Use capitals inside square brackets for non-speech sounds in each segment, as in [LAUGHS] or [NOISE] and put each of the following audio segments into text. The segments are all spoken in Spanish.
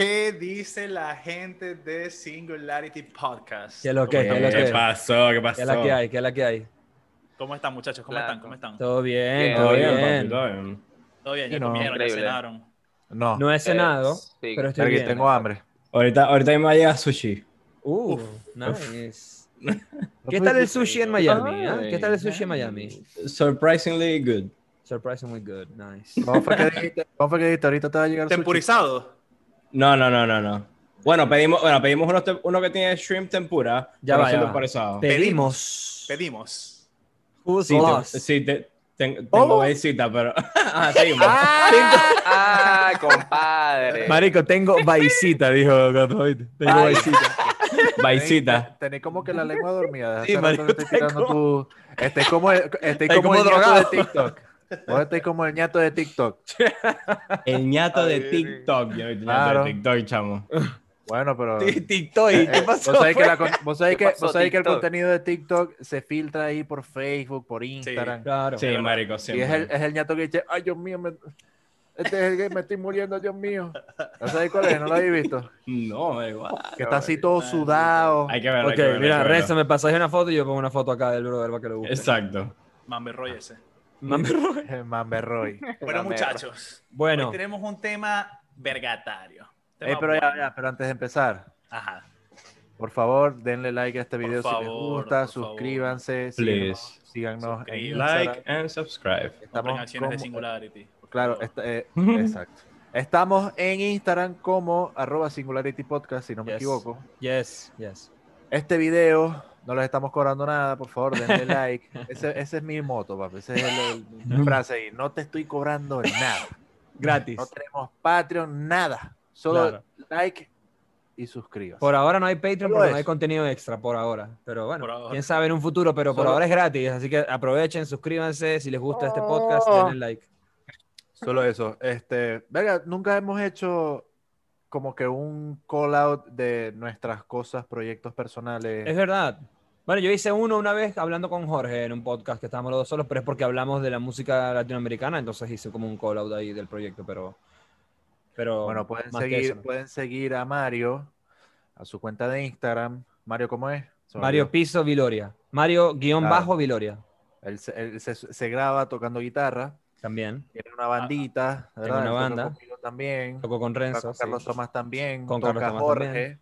¿Qué dice la gente de Singularity Podcast? ¿Qué es lo que? ¿Cómo ¿Qué es lo que? ¿Qué pasó? ¿Qué pasó? ¿Qué es la que hay? ¿Qué es la que hay? ¿Cómo están, muchachos? ¿Cómo Claro. están? ¿Cómo están? Todo bien, Bien, todo Todo bien. bien, todo bien. ¿Todo bien? ¿Ya no, comieron? ¿Ya cenaron? No, No he cenado, sí, pero estoy Vergui, bien. tengo hambre. Ahorita, ahorita me va a llegar sushi. Uh, nice. [LAUGHS] ¿Qué tal el sushi en Miami? ah? ¿Qué tal el sushi en Miami? Surprisingly good. Surprisingly good, nice. ¿Cómo fue que dijiste? ¿Cómo fue que dijiste? Ahorita te va a llegar sushi. No, no, no, no, no. Bueno, pedimos, bueno, pedimos uno, uno que tiene shrimp tempura. Ya va, ya va. Pedimos. Pedimos. Who's Sí, te- lost? sí, te- ten- tengo vaicita, pero. [LAUGHS] ah, seguimos. Ah, compadre. Marico, tengo vaicita, dijo Godroid. Tengo vaicita. Vaicita. Tenés como que la lengua dormida. Sí, marico, estoy tirando tu... Estés como el, estés Estoy como como el ñato de drogado. TikTok. Vos estés como el ñato de TikTok. [LAUGHS] El ñato de TikTok. Yo, el ñato Claro. de TikTok, chamo. Bueno, pero... TikTok, ¿qué pasó? Vos sabés que, la con- vos sabés ¿Qué que- pasó, vos sabés que el contenido de TikTok se filtra ahí por Facebook, por Instagram. Claro. Sí, marico, y siempre. es el, es el ñato que dice, ay, Dios mío, me... este es el que me estoy muriendo, Dios mío. ¿No sabés cuál es? ¿No lo habéis visto? No, da igual. Que está así todo sudado. Hay que verlo. hay Ok, que verlo, hay mira. Rezo, me pasáis una foto y yo pongo una foto acá del brother para que lo busque. Exacto. Mambe Roy ese. Mami, Roy. El [LAUGHS] Mamberroy. Bueno, muchachos. Bueno, Hoy tenemos un tema vergatario. Tema pero ya, bueno. ya, pero antes de empezar, Ajá. por favor, denle like a este video si les gusta, suscríbanse, Please. síganos, síganos en. Instagram. Like and subscribe. Estamos acciones de Singularity. Claro, está- eh, [LAUGHS] exacto. Estamos en Instagram como arroba Singularity Podcast, si no me Yes. equivoco. yes, yes. Este video no les estamos cobrando nada, por favor, denle [LAUGHS] like. Ese, ese es mi moto, papi. Esa es el- el- mi frase ahí. No te estoy cobrando nada. Gratis. No tenemos Patreon, nada. Solo Claro. like y suscríbase. Por ahora no hay Patreon porque no hay contenido extra por ahora. Pero bueno, ahora. quién sabe en un futuro, pero por Solo- ahora es gratis. Así que aprovechen, suscríbanse. Si les gusta este podcast, Oh. denle like. Solo eso. Este, verga, nunca hemos hecho como que un call out de nuestras cosas, proyectos personales. Es verdad. Bueno, yo hice uno una vez hablando con Jorge en un podcast que estábamos los dos solos, pero es porque hablamos de la música latinoamericana, entonces hice como un call out ahí del proyecto, pero. pero Bueno, pueden seguir, eso, ¿no? pueden seguir a Mario a su cuenta de Instagram. Mario, ¿cómo es? Me Mario olvidó. Piso Viloria. Mario guion Claro. bajo Viloria. Él, se, él se- se graba tocando guitarra. También. Tiene una bandita, Tengo ¿verdad? una banda. también. Tocó con Toca Renzo. con sí. Carlos Tomás también. Con toca Carlos Tomás Jorge. también.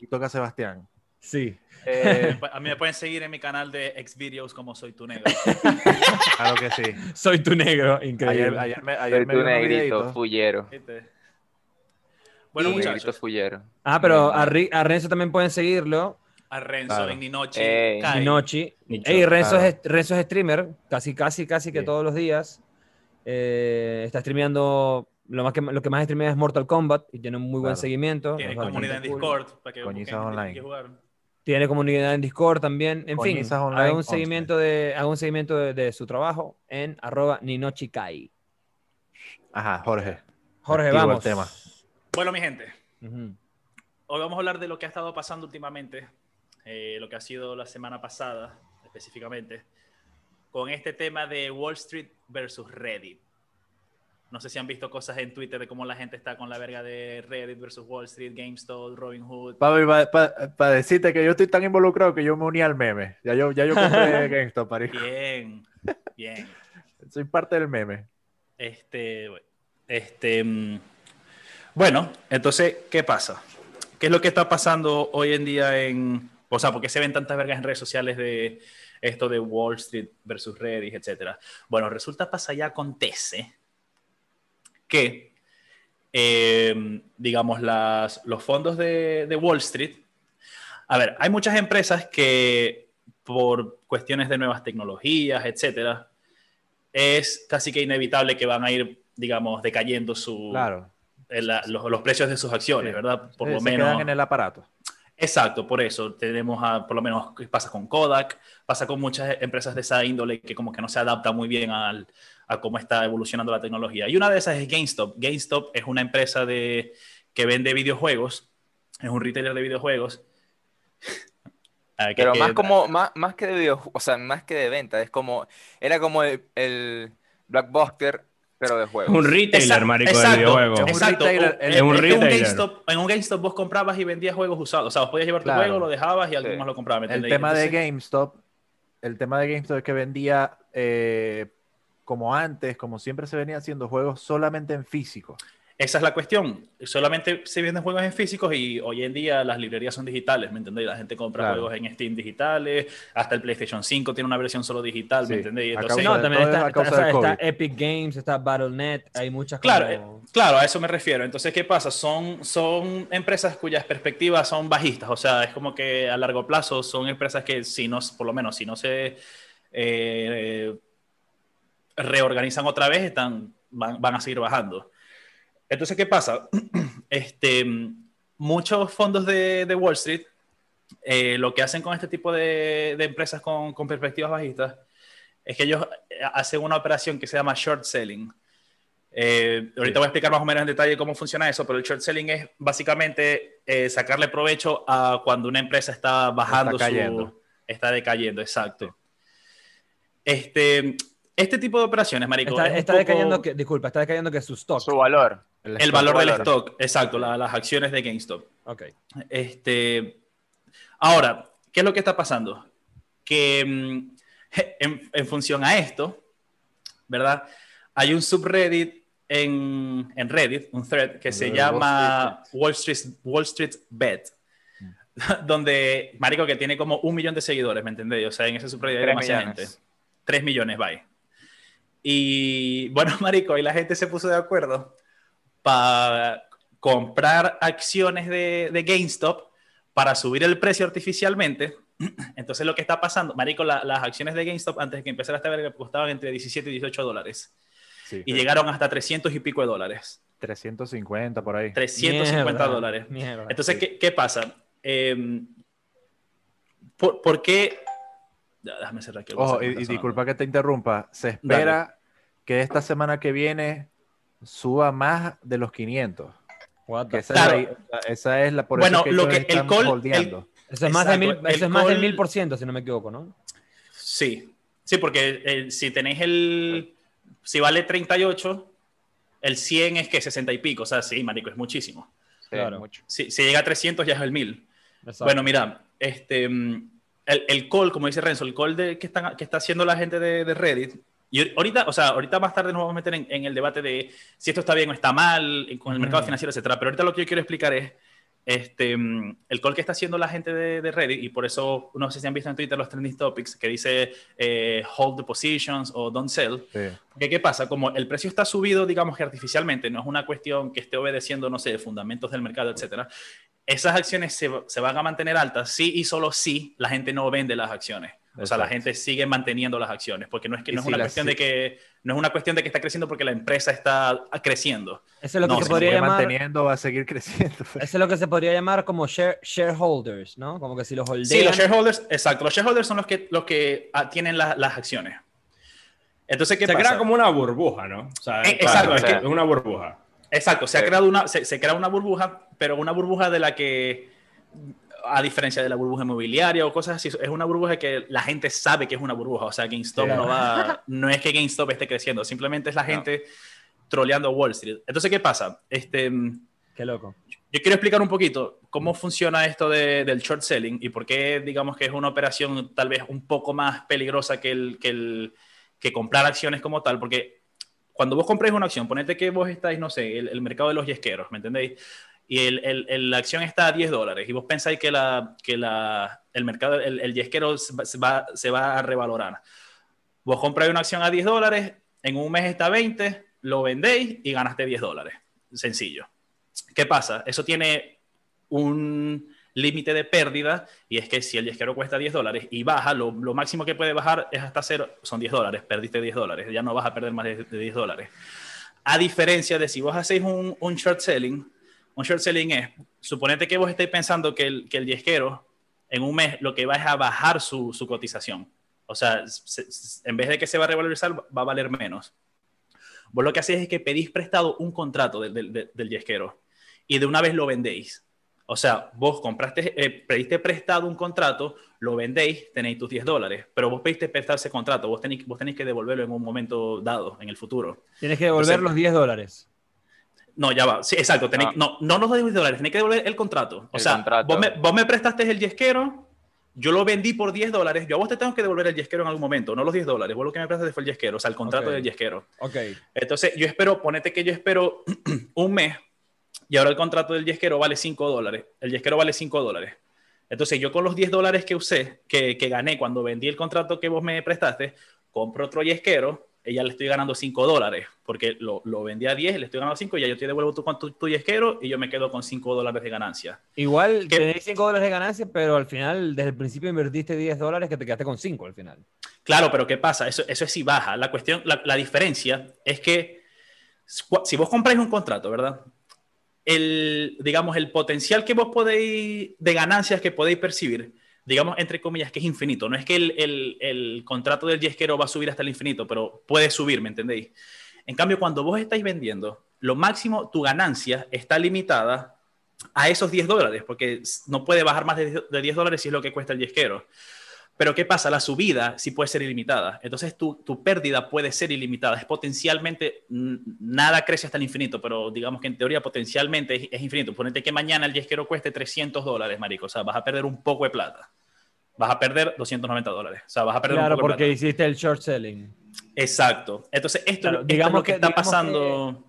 Y toca Sebastián. Sí. Eh, [LAUGHS] A mí me pueden seguir en mi canal de Xvideos como Soy Tu Negro. [LAUGHS] claro que sí. Soy tu negro. Increíble. ayer me, ayer Soy me tu negrito, fullero. Bueno, Tu negrito muchachos. fullero. Ah, pero a, Renzo también pueden seguirlo. A Renzo Claro. en Ninochi. Ey. Kai. Nochi. Nicho, Ey, Renzo, claro. es, Renzo es streamer, casi, casi, casi que Sí. todos los días. Eh, está streameando, lo, más que, lo que más streamea es Mortal Kombat y tiene un muy buen seguimiento. Tiene comunidad en cool. Discord para que Coñizas online. que jugar. Tiene comunidad en Discord también. En fin, haga un seguimiento, de, haga un seguimiento de, de su trabajo en arroba ninochikai. Ajá, Jorge. Jorge, Activo el vamos. tema. Bueno, mi gente, hoy vamos a hablar de lo que ha estado pasando últimamente, eh, lo que ha sido la semana pasada específicamente, con este tema de Wall Street versus Reddit. No sé si han visto cosas en Twitter de cómo la gente está con la verga de Reddit versus Wall Street, GameStop, Robinhood. Para decirte que yo estoy tan involucrado que yo me uní al meme. Ya yo, ya yo compré [LAUGHS] GameStop, marico. Bien, bien. Soy parte del meme. Este, este, mm, bueno, entonces, ¿qué pasa? ¿Qué es lo que está pasando hoy en día en, o sea, por qué se ven tantas vergas en redes sociales de esto de Wall Street versus Reddit, etcétera? Bueno, resulta pasa ya acontece que, eh, digamos, las, los fondos de, de Wall Street, a ver, hay muchas empresas que por cuestiones de nuevas tecnologías, etcétera, es casi que inevitable que van a ir, digamos, decayendo su, Claro. eh, la- los, los precios de sus acciones, Sí. ¿verdad? Por Sí, lo se menos. quedan en el aparato. Exacto, por eso tenemos a, por lo menos, ¿qué pasa con Kodak, pasa con muchas empresas de esa índole que como que no se adaptan muy bien al, a cómo está evolucionando la tecnología. Y una de esas es GameStop. GameStop es una empresa de, que vende videojuegos, es un retailer de videojuegos. [LAUGHS] Que- Pero que- más como, más, más que de video, o sea, más que de venta, es como, era como el, el Blockbuster pero de Es juegos. un retailer, Exacto, marico, del exacto, videojuego. Es un Exacto. retailer, En- es un en. GameStop, en un GameStop vos comprabas y vendías juegos usados. O sea, vos podías llevar tu Claro. juego, lo dejabas y alguien Sí. más lo compraba. ¿me El tema de GameStop, el tema de GameStop es que vendía eh, como antes, como siempre se venía haciendo juegos solamente en físico. Esa es la cuestión. Solamente se venden juegos en físicos y hoy en día las librerías son digitales, ¿me entendéis? La gente compra Claro. juegos en Steam digitales, hasta el PlayStation 5 tiene una versión solo digital, ¿me entendéis? a Entonces, causa No, de- también está, a causa está-. Epic Games, está Battle.net, hay muchas Claro, como- eh, claro, a eso me refiero. Entonces, ¿qué pasa? Son, son empresas cuyas perspectivas son bajistas, o sea, es como que a largo plazo son empresas que si no, por lo menos, si no se eh, reorganizan otra vez, están, van, van a seguir bajando. Entonces, ¿qué pasa? [CLEARS THROAT] Este, muchos fondos de, de Wall Street eh, lo que hacen con este tipo de, de empresas con, con perspectivas bajistas es que ellos eh, hacen una operación que se llama short selling. Eh, ahorita voy a explicar más o menos en detalle cómo funciona eso, pero el short selling es básicamente eh, sacarle provecho a cuando una empresa está bajando, Está su- cayendo. está decayendo, exacto. Este, este tipo de operaciones, marico, Está, es está poco decayendo que, disculpa, está decayendo que su stock. Su valor. el stock. valor del valor. stock, exacto, la- las acciones de GameStop. Ok. Este, ahora, ¿qué es lo que está pasando? Que mm, en, en función a esto, ¿verdad? Hay un subreddit en, en Reddit, un thread que se llama Wall Street, Wall Street Bet, [LAUGHS] donde, marico, que tiene como un millón de seguidores, ¿me entendéis? O sea, en ese subreddit hay Tres demasiada millones. gente. Tres millones, bye. Y bueno, [LAUGHS] marico, ahí la gente se puso de acuerdo para comprar acciones de, de GameStop para subir el precio artificialmente. [CLEARS THROAT] Entonces lo que está pasando, marico, la- las acciones de GameStop antes de que empezara esta verga costaban entre 17 y 18 dólares Sí, y llegaron hasta 300 y pico de dólares. 350 por ahí. 350 Mierda, dólares. mierda. Entonces, ¿qué, qué pasa? Eh, ¿por, por qué? Ya, déjame cerrar aquí el Ojo, y, y disculpa que te interrumpa. Se espera que esta semana que viene suba más de los 500. What the Que esa, Claro. es la, esa es la por Bueno, eso que lo que el están call-. Eso es más, de Exacto, mil, eso el es más del mil por ciento, si no me equivoco, ¿no? Sí, sí, porque eh, si tenéis el. Si vale 38, el 100 es que 60 y pico. O sea, sí, marico, es muchísimo. Sí, Claro. mucho. Si, si llega a 300, ya es el 1000. Exacto. Bueno, mira, este, mm, el, el call, como dice Renzo, el call de, que, están, que está haciendo la gente de, de Reddit. Y ahorita, o sea, ahorita más tarde nos vamos a meter en, en el debate de si esto está bien o está mal, con el mercado financiero, etcétera. Pero ahorita lo que yo quiero explicar es este, mm, el call que está haciendo la gente de, de Reddit, y por eso, no sé si han visto en Twitter los trending topics, que dice eh, hold the positions o don't sell. Sí. Porque, ¿qué pasa? Como el precio está subido, digamos que artificialmente, no es una cuestión que esté obedeciendo, no sé, fundamentos del mercado, etcétera. Esas acciones se, se van a mantener altas sí y solo si la gente no vende las acciones. O sea, la gente sigue manteniendo las acciones, porque no es que no es si una cuestión de que no es una cuestión de que está creciendo porque la empresa está creciendo. Eso es lo que no, se se podría llamar. manteniendo, va a seguir creciendo. Eso es lo que se podría llamar como share, shareholders, ¿no? Como que si los holdean. Sí, los shareholders, exacto, los shareholders son los que los que ah, tienen la- las acciones. Entonces, ¿qué Se pasa? crea como una burbuja, ¿no? O sea, Eh, claro, exacto, es, que una burbuja. Exacto, se ha Sí. creado una, se, se crea una burbuja, pero una burbuja de la que, a diferencia de la burbuja inmobiliaria o cosas así, es una burbuja que la gente sabe que es una burbuja. O sea, GameStop no va, [LAUGHS] no es que GameStop esté creciendo, simplemente es la No. gente troleando Wall Street. Entonces, ¿qué pasa? Este, Qué loco. yo quiero explicar un poquito cómo funciona esto de- del short selling y por qué, digamos, que es una operación tal vez un poco más peligrosa que, el, que, el, que comprar acciones como tal, porque cuando vos compréis una acción, ponete que vos estáis, no sé, el, el mercado de los yesqueros, ¿me entendéis? Y el, el- la acción está a 10 dólares y vos pensáis que, la, que la, el mercado, el, el yesquero se va- se va, a revalorar. Vos compráis una acción a 10 dólares, en un mes está a 20, lo vendéis y ganaste 10 dólares. Sencillo. ¿Qué pasa? Eso tiene un límite de pérdida y es que si el yesquero cuesta 10 dólares y baja, lo, lo máximo que puede bajar es hasta cero, son 10 dólares, perdiste 10 dólares, ya no vas a perder más de, de 10 dólares. A diferencia de si vos hacéis un short selling, un short selling es, suponete que vos estéis pensando que el, que el yesquero en un mes lo que va es a bajar su, su cotización. O sea, se- se- en vez de que se va a revalorizar, va a valer menos. Vos lo que hacéis es que pedís prestado un contrato del, del, del- del yesquero y de una vez lo vendéis O sea, vos compraste, eh, pediste prestado un contrato, lo vendéis, tenéis tus 10 dólares, pero vos pediste prestado ese contrato, vos tenéis, vos tenéis que devolverlo en un momento dado, en el futuro. Tienes que devolver Entonces- los 10 dólares. No, ya va. Sí, exacto. tenéis- Ah. No, no los 10 dólares, tenéis que devolver el contrato. O El sea, contrato. Vos, me, vos me prestaste el yesquero, yo lo vendí por 10 dólares, yo a vos te tengo que devolver el yesquero en algún momento, no los 10 dólares. Vos lo que me prestaste fue el yesquero, o sea, el contrato del yesquero. Ok. Entonces, yo espero, ponete que yo espero [CLEARS THROAT] un mes y ahora el contrato del yesquero vale 5 dólares. El yesquero vale 5 dólares. Entonces, yo con los 10 dólares que usé, que, que gané cuando vendí el contrato que vos me prestaste, compro otro yesquero y ya le estoy ganando 5 dólares, porque lo, lo vendí a 10, le estoy ganando 5 y ya yo te devuelvo tu, tu, tu yesquero y yo me quedo con 5 dólares de ganancia. Igual ¿Qué? tenéis 5 dólares de ganancia, pero al final, desde el principio invertiste 10 dólares que te quedaste con 5 al final. Claro, pero ¿qué pasa? Eso, eso es si baja. La cuestión, la, la diferencia es que si vos compráis un contrato, ¿verdad? El, digamos, el potencial que vos podéis, de ganancias que podéis percibir, digamos, entre comillas, que es infinito. No es que el, el- contrato del yesquero va a subir hasta el infinito, pero puede subir, ¿me entendéis? En cambio, cuando vos estáis vendiendo, lo máximo, tu ganancia está limitada a esos 10 dólares, porque no puede bajar más de 10 de 10 dólares si es lo que cuesta el yesquero. Pero ¿qué pasa? La subida sí puede ser ilimitada. Entonces tu, tu pérdida puede ser ilimitada. Es potencialmente, nada crece hasta el infinito, pero digamos que en teoría potencialmente es, es infinito. Ponete que mañana el yesquero cueste 300 dólares, marico. O sea, vas a perder un poco de plata. Vas a perder 290 dólares. O sea, vas a perder Claro, un poco de porque plata. hiciste el short selling. Exacto. Entonces, esto, Claro, esto digamos es lo que, que- está pasando.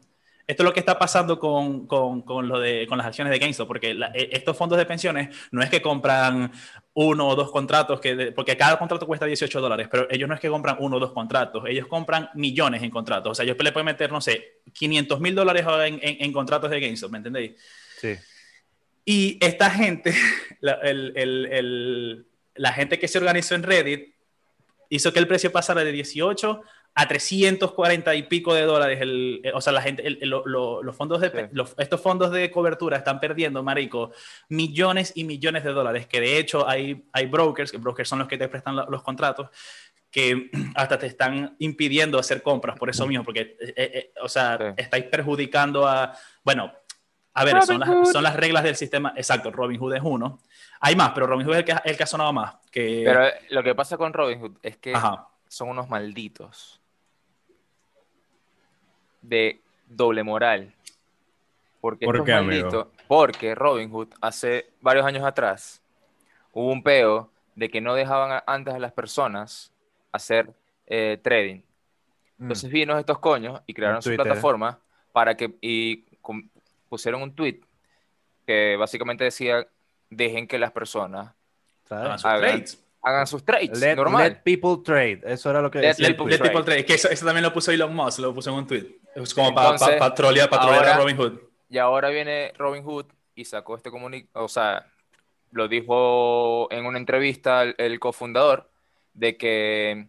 Esto es lo que está pasando con, con, con lo de, con las acciones de GameStop, porque la- e- estos fondos de pensiones no es que compran uno o dos contratos, que de- porque cada contrato cuesta 18 dólares, pero ellos no es que compran uno o dos contratos, ellos compran millones en contratos. O sea, ellos le pueden meter, no sé, 500 mil dólares en, en- en contratos de GameStop, ¿me entendéis? Sí. Y esta gente, [LAUGHS] la, el- el- el- la gente que se organizó en Reddit, hizo que el precio pasara de 18 a 340 y pico de dólares. El, eh, o sea, la gente, el- el- lo- lo- los fondos de, Sí. los- estos fondos de cobertura están perdiendo, marico, millones y millones de dólares. Que de hecho hay, hay brokers, que brokers son los que te prestan la- los contratos, que [CLEARS THROAT] hasta te están impidiendo hacer compras por eso mismo, porque, eh, eh, o sea, Sí. estáis perjudicando a, bueno, a ver, son las, son las reglas del sistema, exacto, Robinhood es uno. Hay más, pero Robinhood es el que, el que ha sonado más. Que, Pero eh, lo que pasa con Robinhood es que Ajá. son unos malditos de doble moral. Porque ¿Por qué, malditos- porque Robinhood hace varios años atrás hubo un peo de que no dejaban antes a las personas hacer eh, trading. Mm. Entonces vino estos coños y crearon su plataforma para que y pusieron un tweet que básicamente decía dejen que las personas ¿Sabes? Hagan sus hagan- trades. Hagan sus trades Let, normal. let people trade. Eso era lo que Let decía. Let people trade. que eso, eso también lo puso Elon Musk, lo puso en un tweet. Es como para trolear, pa trolear a ahora- Robinhood. Y ahora viene Robin Hood y sacó este comunicado, o sea, lo dijo en una entrevista el, el cofundador de que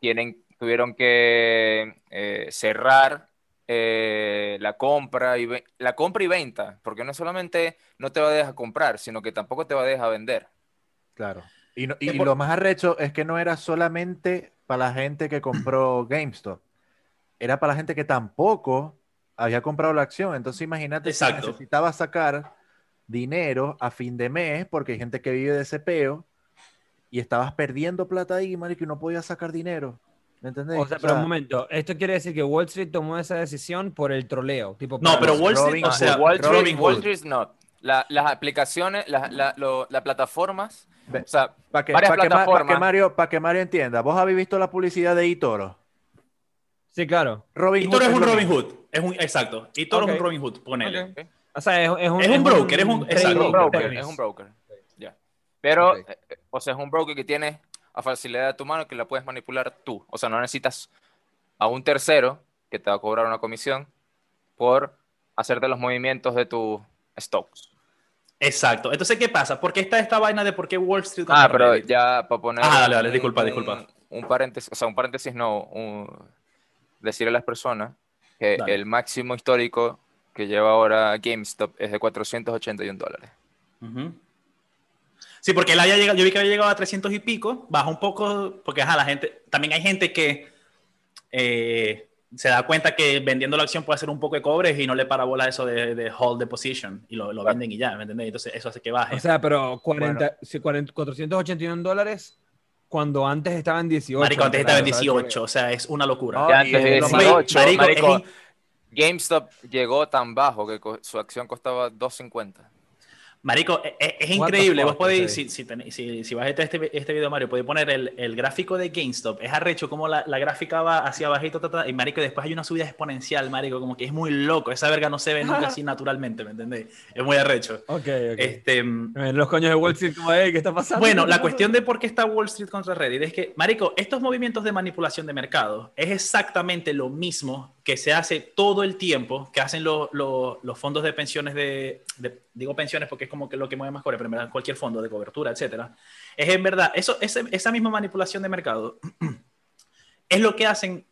tienen, tuvieron que eh, cerrar eh, la compra y la compra y venta, porque no solamente no te va a dejar comprar, sino que tampoco te va a dejar vender. Claro. Y, no- y por- lo más arrecho es que no era solamente para la gente que compró [CLEARS THROAT] GameStop. Era para la gente que tampoco había comprado la acción. Entonces imagínate si Exacto. necesitaba sacar dinero a fin de mes, porque hay gente que vive de ese peo, y estabas perdiendo plata ahí, marico, y no podías sacar dinero. ¿Me entendés? O sea, pero un momento, esto quiere decir que Wall Street tomó esa decisión por el troleo. Tipo, No, pero Wall Street, Robin o sea, Wall Street, Robin Wall. Street no. La- las aplicaciones, las la, plataformas, Ve- o sea, Para que, varias pa' que Ma- pa' que plataformas. Mario, pa' que Mario entienda, vos habéis visto la publicidad de eToro. Sí, claro. Robin Y Toro es un Robin. Hood. Es un, exacto. Y Toro Ok. es un Robin Hood, ponele. O sea, es, es un, Es un broker, es un-. Es broker, es un broker. Ya. Pero, eh, eh, o sea, es un broker que tiene a facilidad de tu mano que la puedes manipular tú. O sea, no necesitas a un tercero que te va a cobrar una comisión por hacerte los movimientos de tus stocks. Exacto. Entonces, ¿qué pasa? ¿Por qué está esta vaina de por qué Wall Street Ah, pero Reddit? ya para poner. Ah, dale, dale, un- disculpa, un- disculpa. Un paréntesis, o sea, un paréntesis no, un- decirle a las personas que Dale. el máximo histórico que lleva ahora GameStop es de 481 dólares. Ujú. Sí, porque él había llegado, yo vi que había llegado a 300 y pico, baja un poco, porque ajá, la gente, también hay gente que, eh, se da cuenta que vendiendo la acción puede hacer un poco de cobres y no le para bola eso de, de hold the position y lo, lo venden y ya, ¿me entendés? Entonces eso hace que baje. O sea, pero 40, si 40 481 dólares cuando antes estaba en 18. Marico, antes estaba en claro, ¿sabes? 18, o sea, es una locura. Antes de 18, Marico, marico, GameStop llegó tan bajo que su acción costaba 2.50. Marico, e- e- es, increíble. Vos podéis, si, si, tenéis- si, si vas a este, este video, Mario, podéis poner el, el gráfico de GameStop. Es arrecho como la, la gráfica va hacia abajito, ta, ta, y Marico, después hay una subida exponencial, Marico, como que es muy loco. Esa verga no se ve nunca así [LAUGHS] naturalmente, ¿me entendés? Es muy arrecho. Ok, ok. Este, mm, Eh, Los coños de Wall Street, como, "Ey, ¿qué está pasando? bueno, la cuestión de por qué está Wall Street contra Reddit es que, Marico, estos movimientos de manipulación de mercado es exactamente lo mismo que se hace todo el tiempo, que hacen los- los- los fondos de pensiones de, de- digo pensiones porque es como que lo que mueve más cobre, pero cualquier fondo de cobertura, etcétera. Es en verdad, eso, ese- esa misma manipulación de mercado [CLEARS THROAT] es lo que hacen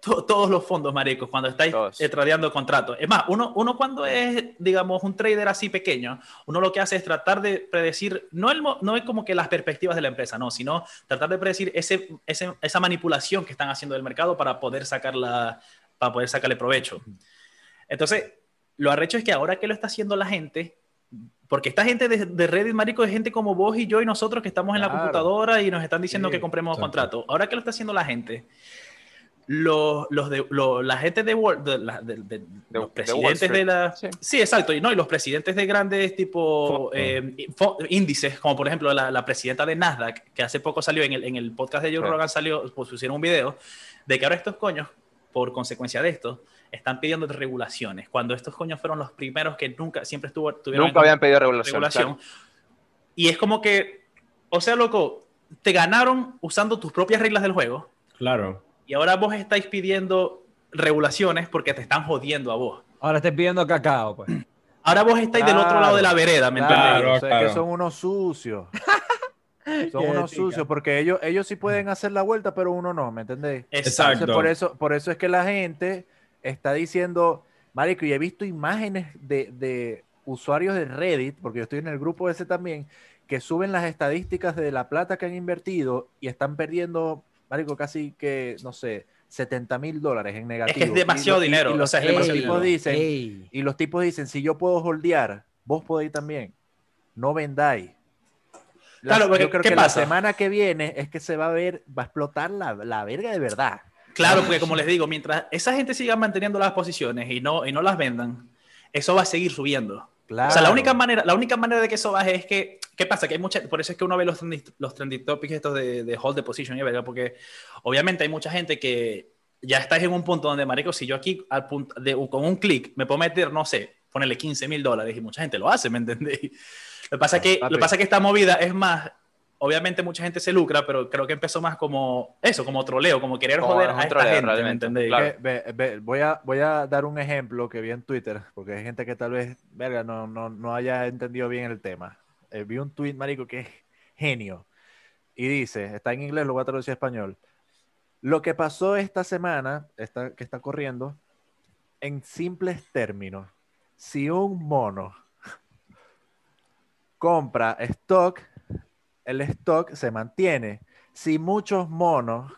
to- todos los fondos, maricos, cuando estáis eh, tradeando contratos. Es más, uno, uno cuando es, digamos, un trader así pequeño, uno lo que hace es tratar de predecir, no, el, no es como que las perspectivas de la empresa, no, sino tratar de predecir ese, ese- esa manipulación que están haciendo del mercado para poder, sacarla, para poder sacarle provecho. Entonces, lo arrecho es que ahora que lo está haciendo la gente, porque esta gente de, de Reddit, marico, es gente como vos y yo y nosotros que estamos en la computadora y nos están diciendo Sí, que compremos exacto. contratos. Ahora que lo está haciendo la gente, los, los de, lo- la gente de, Wall- de, la- de- de- los presidentes de, la... Sí. Sí. exacto. Y, no, y los presidentes de grandes tipo eh, índices, como por ejemplo la, la presidenta de Nasdaq, que hace poco salió en el, en el podcast de Joe Sí. Rogan, salió, pues, pusieron un video de que ahora estos coños, por consecuencia de esto, están pidiendo regulaciones, cuando estos coños fueron los primeros que nunca, siempre estuvo, tuvieron Nunca habían pedido regulación. regulación. claro. Y es como que, o sea, loco, te ganaron usando tus propias reglas del juego Claro. y ahora vos estáis pidiendo regulaciones porque te están jodiendo a vos. Ahora estoy pidiendo cacao, pues. Ahora vos estáis del otro lado de la vereda, ¿me Claro, entendés? Claro, o sea, claro. que son unos sucios. [LAUGHS] Son Qué unos tica. sucios, porque ellos, ellos sí pueden hacer la vuelta, pero uno no, ¿me entendés? Exacto. Entonces, por eso, por eso es que la gente está diciendo, Marico, y he visto imágenes de, de usuarios de Reddit, porque yo estoy en el grupo ese también, que suben las estadísticas de la plata que han invertido y están perdiendo, Marico, casi que, no sé, 70 mil dólares en negativo. es demasiado y- dinero, Y, o los, sea, es y los demasiado tipos dinero. dicen, Ey. y los tipos dicen, si yo puedo holdear, vos podéis también. No vendáis. La- Claro, porque, yo creo ¿qué que pasa? la semana que viene es que se va a ver, va a explotar la, la verga de verdad. Claro, porque como les digo, mientras esa gente siga manteniendo las posiciones y no, y no las vendan, eso va a seguir subiendo. Claro. O sea, la única manera, la única manera de que eso baje es que, ¿qué pasa? Que hay mucha, por eso es que uno ve los trending, los trending topics estos de, de hold the position y verga, porque obviamente hay mucha gente que ya estáis en un punto donde, marico, si yo aquí al punto de, con un clic me puedo meter, no sé, ponerle 15 mil dólares y mucha gente lo hace, ¿me entendéis? Lo que pasa es que, lo que pasa es que esta movida es más, obviamente mucha gente se lucra, pero creo que empezó más como eso, como troleo, como querer Como joder a esta troleo, gente, ¿me realmente, entendéis? claro. Que- ve- ve- voy, a, voy a dar un ejemplo que vi en Twitter, porque hay gente que tal vez, verga, no, no, no haya entendido bien el tema. Eh, vi un tweet, marico, que es genio. Y dice, está en inglés, lo voy a traducir a español. Lo que pasó esta semana, esta, que está corriendo, en simples términos, si un mono compra stock, el stock se mantiene. Si muchos monos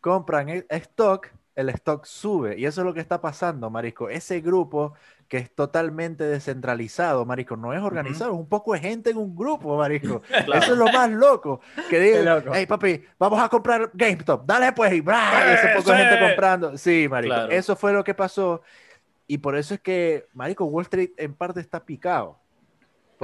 compran e- stock, el stock sube. Y eso es lo que está pasando, Marisco. Ese grupo que es totalmente descentralizado, Marisco, no es organizado, es un poco de gente en un grupo, Marisco. [LAUGHS] Claro. Eso es lo más loco. Que digan, hey papi, vamos a comprar GameStop, dale pues, y, ¡bra! y ese poco de gente comprando. Sí, Marico, Claro. eso fue lo que pasó. Y por eso es que, Marico, Wall Street en parte está picado.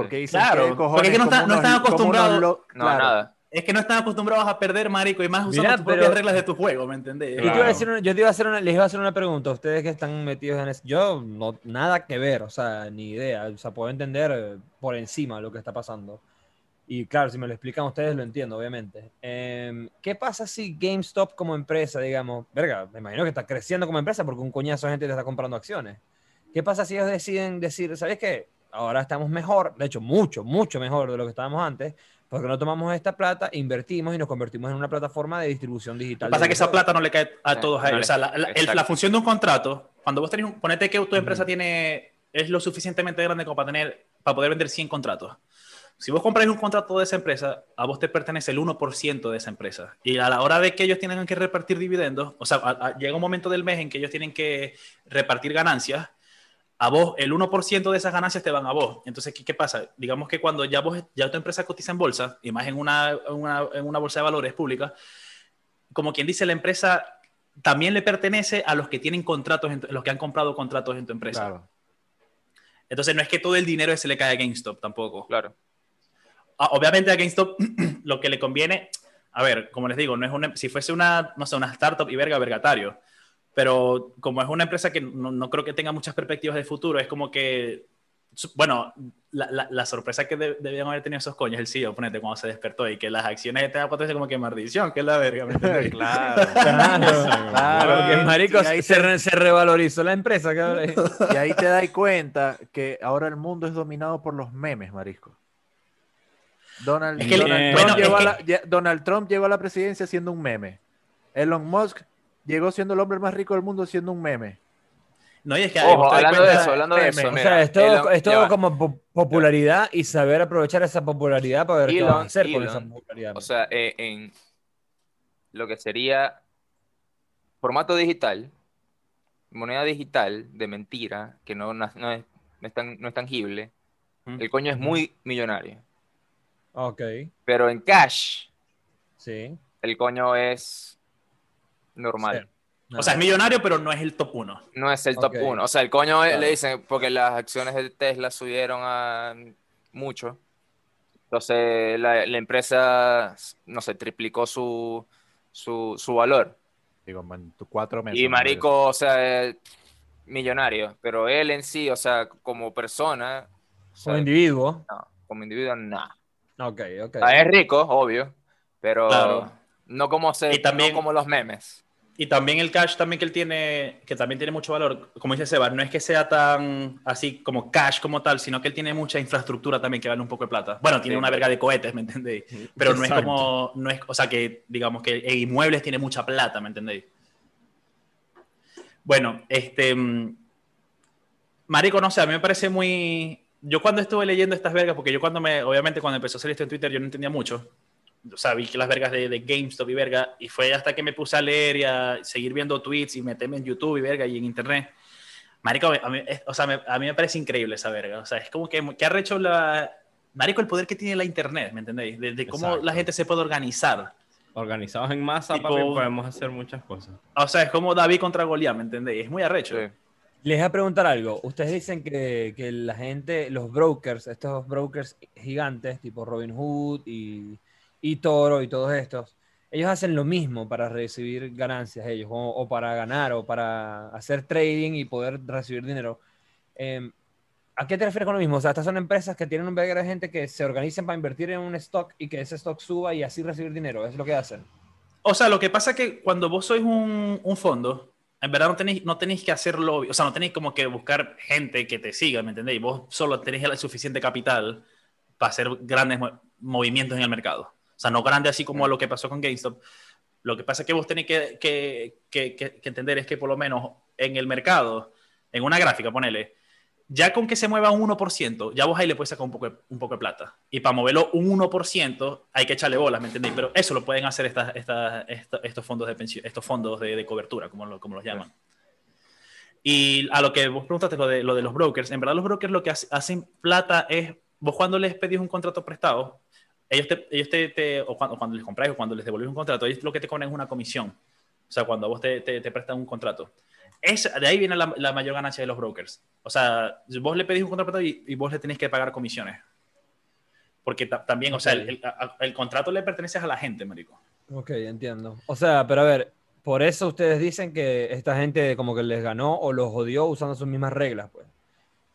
Porque dicen Claro, que porque es que no están- no están acostumbrados. lo- No, claro. nada. Es que no están acostumbrados a perder, marico, y más usando Mira, tus pero- propias reglas de tu juego, ¿me entendés? Yo, te iba a Claro. decir una- yo te iba a hacer una, les iba a hacer una pregunta a ustedes que están metidos en eso. Yo, no, nada que ver, o sea, ni idea. O sea, puedo entender eh, por encima lo que está pasando. Y claro, si me lo explican ustedes, lo entiendo, obviamente. Em, ¿Qué pasa si GameStop como empresa, digamos, verga, me imagino que está creciendo como empresa porque un coñazo de gente te está comprando acciones? ¿Qué pasa si ellos deciden decir, ¿sabes qué? Ahora estamos mejor, de hecho, mucho, mucho mejor de lo que estábamos antes, porque no tomamos esta plata, invertimos y nos convertimos en una plataforma de distribución Lo digital. que pasa es que esa plata no le cae a Sí, todos a ellos. O sea, la, la- el- la función de un contrato, cuando vos tenés un, ponete que tu empresa tiene, es lo suficientemente grande como para tener, para poder vender 100 contratos. Si vos compráis un contrato de esa empresa, a vos te pertenece el 1% de esa empresa. Y a la hora de que ellos tienen que repartir dividendos, o sea, a- a- llega un momento del mes en que ellos tienen que repartir ganancias, a vos, el 1% de esas ganancias te van a vos. Entonces, ¿qué, qué pasa? Digamos que cuando ya, vos, ya tu empresa cotiza en bolsa, y más en una, en una, en una bolsa de valores pública, como quien dice, la empresa también le pertenece a los que tienen contratos, en los que han comprado contratos en tu empresa. Claro. Entonces, no es que todo el dinero se le cae a GameStop tampoco. Claro. Ah, Obviamente a GameStop [CLEARS THROAT] lo que le conviene, a ver, como les digo, no es una, si fuese una, no sé, una startup y verga, vergatario, pero como es una empresa que no, no creo que tenga muchas perspectivas de futuro, es como que, bueno, la, la- la sorpresa que de- debían haber tenido esos coños, el CEO, ponete, cuando se despertó y que las acciones de Tenga como que maldición, que es la verga, ¿me entendés? [LAUGHS] claro. [LAUGHS] Claro, Claro. Porque, marico, ahí se, re- se revalorizó la empresa, cabrón. [LAUGHS] Y ahí te das cuenta que ahora el mundo es dominado por los memes, marisco. Donald, Es que el- Donald bueno, Trump es llegó a que- la, lle- Donald Trump llegó a la presidencia siendo un meme. Elon Musk llegó siendo el hombre más rico del mundo siendo un meme. No, y es que Ojo, hablando de eso, hablando de meme. eso, O sea, es todo, Elon- es todo como po- popularidad y saber aprovechar esa popularidad para ver qué vas a Elon- hacer con esa popularidad. O sea, eh, en lo que sería formato digital, moneda digital de mentira, que no, no, no es, no es tan- no es tangible, el coño es muy millonario. ok, Pero en cash, sí. el coño es normal. O sea, es millonario, pero no es el top uno. No es el top Ok. 1. O sea, el coño Claro. le dicen, porque las acciones de Tesla subieron a mucho. Entonces la, la empresa, no sé, triplicó su, su, su valor. Digo, en cuatro meses. Y ¿no? Marico, o sea, es millonario. Pero él en sí, o sea, como persona, o sea, Como individuo. no, como individuo, no. Ok, ok. O sea, es rico, obvio, pero Claro. no, como se, Y también- no como los memes. Y también el cash también que él tiene, que también tiene mucho valor, como dice Seba, no es que sea tan así como cash como tal, sino que él tiene mucha infraestructura también que vale un poco de plata. Bueno, tiene Sí. una verga de cohetes, ¿me entendéis? Pero no es como, no es, o sea que digamos que en inmuebles tiene mucha plata, ¿me entendéis? Bueno, este, mm, Marico, no sé, a mí me parece muy... Yo cuando estuve leyendo estas vergas, porque yo cuando me, obviamente cuando empezó a salir esto en Twitter, yo no entendía mucho. O sea, vi que las vergas de, de GameStop y verga, y fue hasta que me puse a leer y a seguir viendo tweets y meterme en YouTube y verga y en Internet. Marico, a mí, es- o sea, me- a mí me parece increíble esa verga. O sea, es como que, que ha hecho la... Marico, el poder que tiene la Internet, ¿me entendéis? De, de cómo Exacto. la gente se puede organizar. Organizados en masa, Tipo- papi, podemos hacer muchas cosas. O sea, es como David contra Goliat, ¿me entendéis? Es muy arrecho. Sí. Les voy a preguntar algo. Ustedes dicen que, que la gente, los brokers, estos brokers gigantes, tipo Robinhood y, y Toro y todos estos, ellos hacen lo mismo para recibir ganancias ellos, o, o para ganar, o para hacer trading y poder recibir dinero. Eh, ¿A qué te refieres con lo mismo? O sea, estas son empresas que tienen un verga de gente que se organizan para invertir en un stock y que ese stock suba y así recibir dinero. Es lo que hacen. O sea, lo que pasa es que cuando vos sois un, un fondo, en verdad no tenéis, no tenéis que hacer lobby, o sea, no tenéis como que buscar gente que te siga, ¿me entendéis? Vos solo tenéis el suficiente capital para hacer grandes mo- movimientos en el mercado. O sea, no grande así como lo que pasó con GameStop. Lo que pasa es que vos tenéis que, que, que, que- que entender es que por lo menos en el mercado, en una gráfica, ponele, ya con que se mueva un 1%, ya vos ahí le puedes sacar un poco de, un poco de plata. Y para moverlo un 1%, hay que echarle bolas, ¿me entendéis? Pero eso lo pueden hacer estas, estas, esta- estos fondos de pensión, estos fondos de, de cobertura, como, lo- como los llaman. Y a lo que vos preguntaste, lo de, lo de los brokers, en verdad los brokers lo que hace- hacen plata es, vos cuando les pedís un contrato prestado, ellos te, ellos te, te- o, cuando, cuando les compráis o cuando les devolvés un contrato, ellos lo que te cobran es una comisión. O sea, cuando a vos te, te, prestan un contrato. Es, de ahí viene la, la mayor ganancia de los brokers. O sea, vos le pedís un contrato y, y vos le tenés que pagar comisiones. Porque ta- también, o sea, el, el- el contrato le pertenece a la gente, marico. Ok, entiendo. O sea, pero a ver, por eso ustedes dicen que esta gente como que les ganó o los jodió usando sus mismas reglas, pues.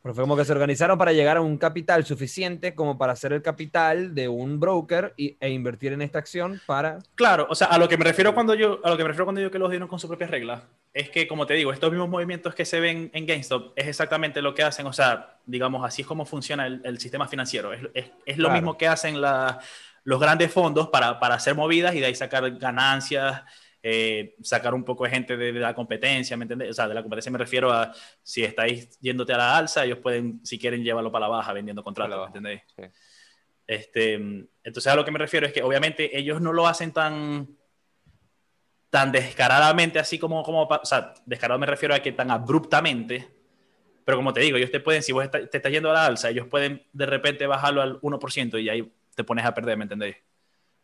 Porque fue como que se organizaron para llegar a un capital suficiente como para hacer el capital de un broker y, e invertir en esta acción para... Claro, o sea, a lo que me refiero cuando yo, a lo que me refiero cuando digo que los dieron con sus propias reglas, es que, como te digo, estos mismos movimientos que se ven en GameStop es exactamente lo que hacen, o sea, digamos, así es como funciona el, el sistema financiero. Es, es- es lo Claro. mismo que hacen la- los grandes fondos para, para hacer movidas y de ahí sacar ganancias, eh, sacar un poco de gente de, de la competencia, ¿me entiendes? O sea, de la competencia me refiero a si estáis yéndote a la alza, ellos pueden, si quieren, llevarlo para la baja vendiendo contratos, ¿me entendéis? sí. Este, entonces a lo que me refiero es que obviamente ellos no lo hacen tan tan descaradamente así como, como o sea, descarado me refiero a que tan abruptamente, pero como te digo, ellos te pueden, si vos está- te estás yendo a la alza, ellos pueden de repente bajarlo al 1% y ahí te pones a perder, ¿me entendéis?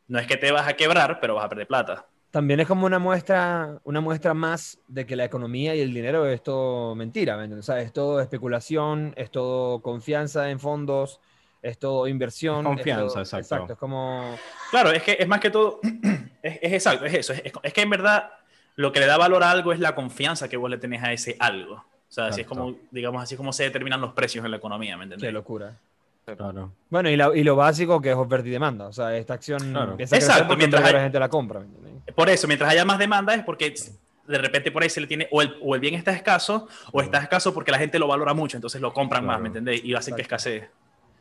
No es que te vas a quebrar, pero vas a perder plata. También es como una muestra, una muestra más de que la economía y el dinero es todo mentira, ¿me entiendes? O sea, es todo especulación, es todo confianza en fondos, es todo inversión. es Confianza, todo- exacto. Exacto, es como... Claro, es que es más que todo, [CLEARS THROAT] es, es exacto, es eso. Es, es que en verdad lo que le da valor a algo es la confianza que vos le tenés a ese algo. O sea, así es como, digamos, así es como se determinan los precios en la economía, ¿me Qué entendés? locura. Claro. Bueno, y, la- y lo básico que es oferta y demanda. O sea, esta acción Claro. empieza a crecer Exacto, porque mientras mientras la hay- gente la compra. Por eso, mientras haya más demanda es porque de repente por ahí se le tiene, o el, o el bien está escaso, o está escaso porque la gente lo valora mucho, entonces lo compran más. ¿me entendés? Y hacen que escasee.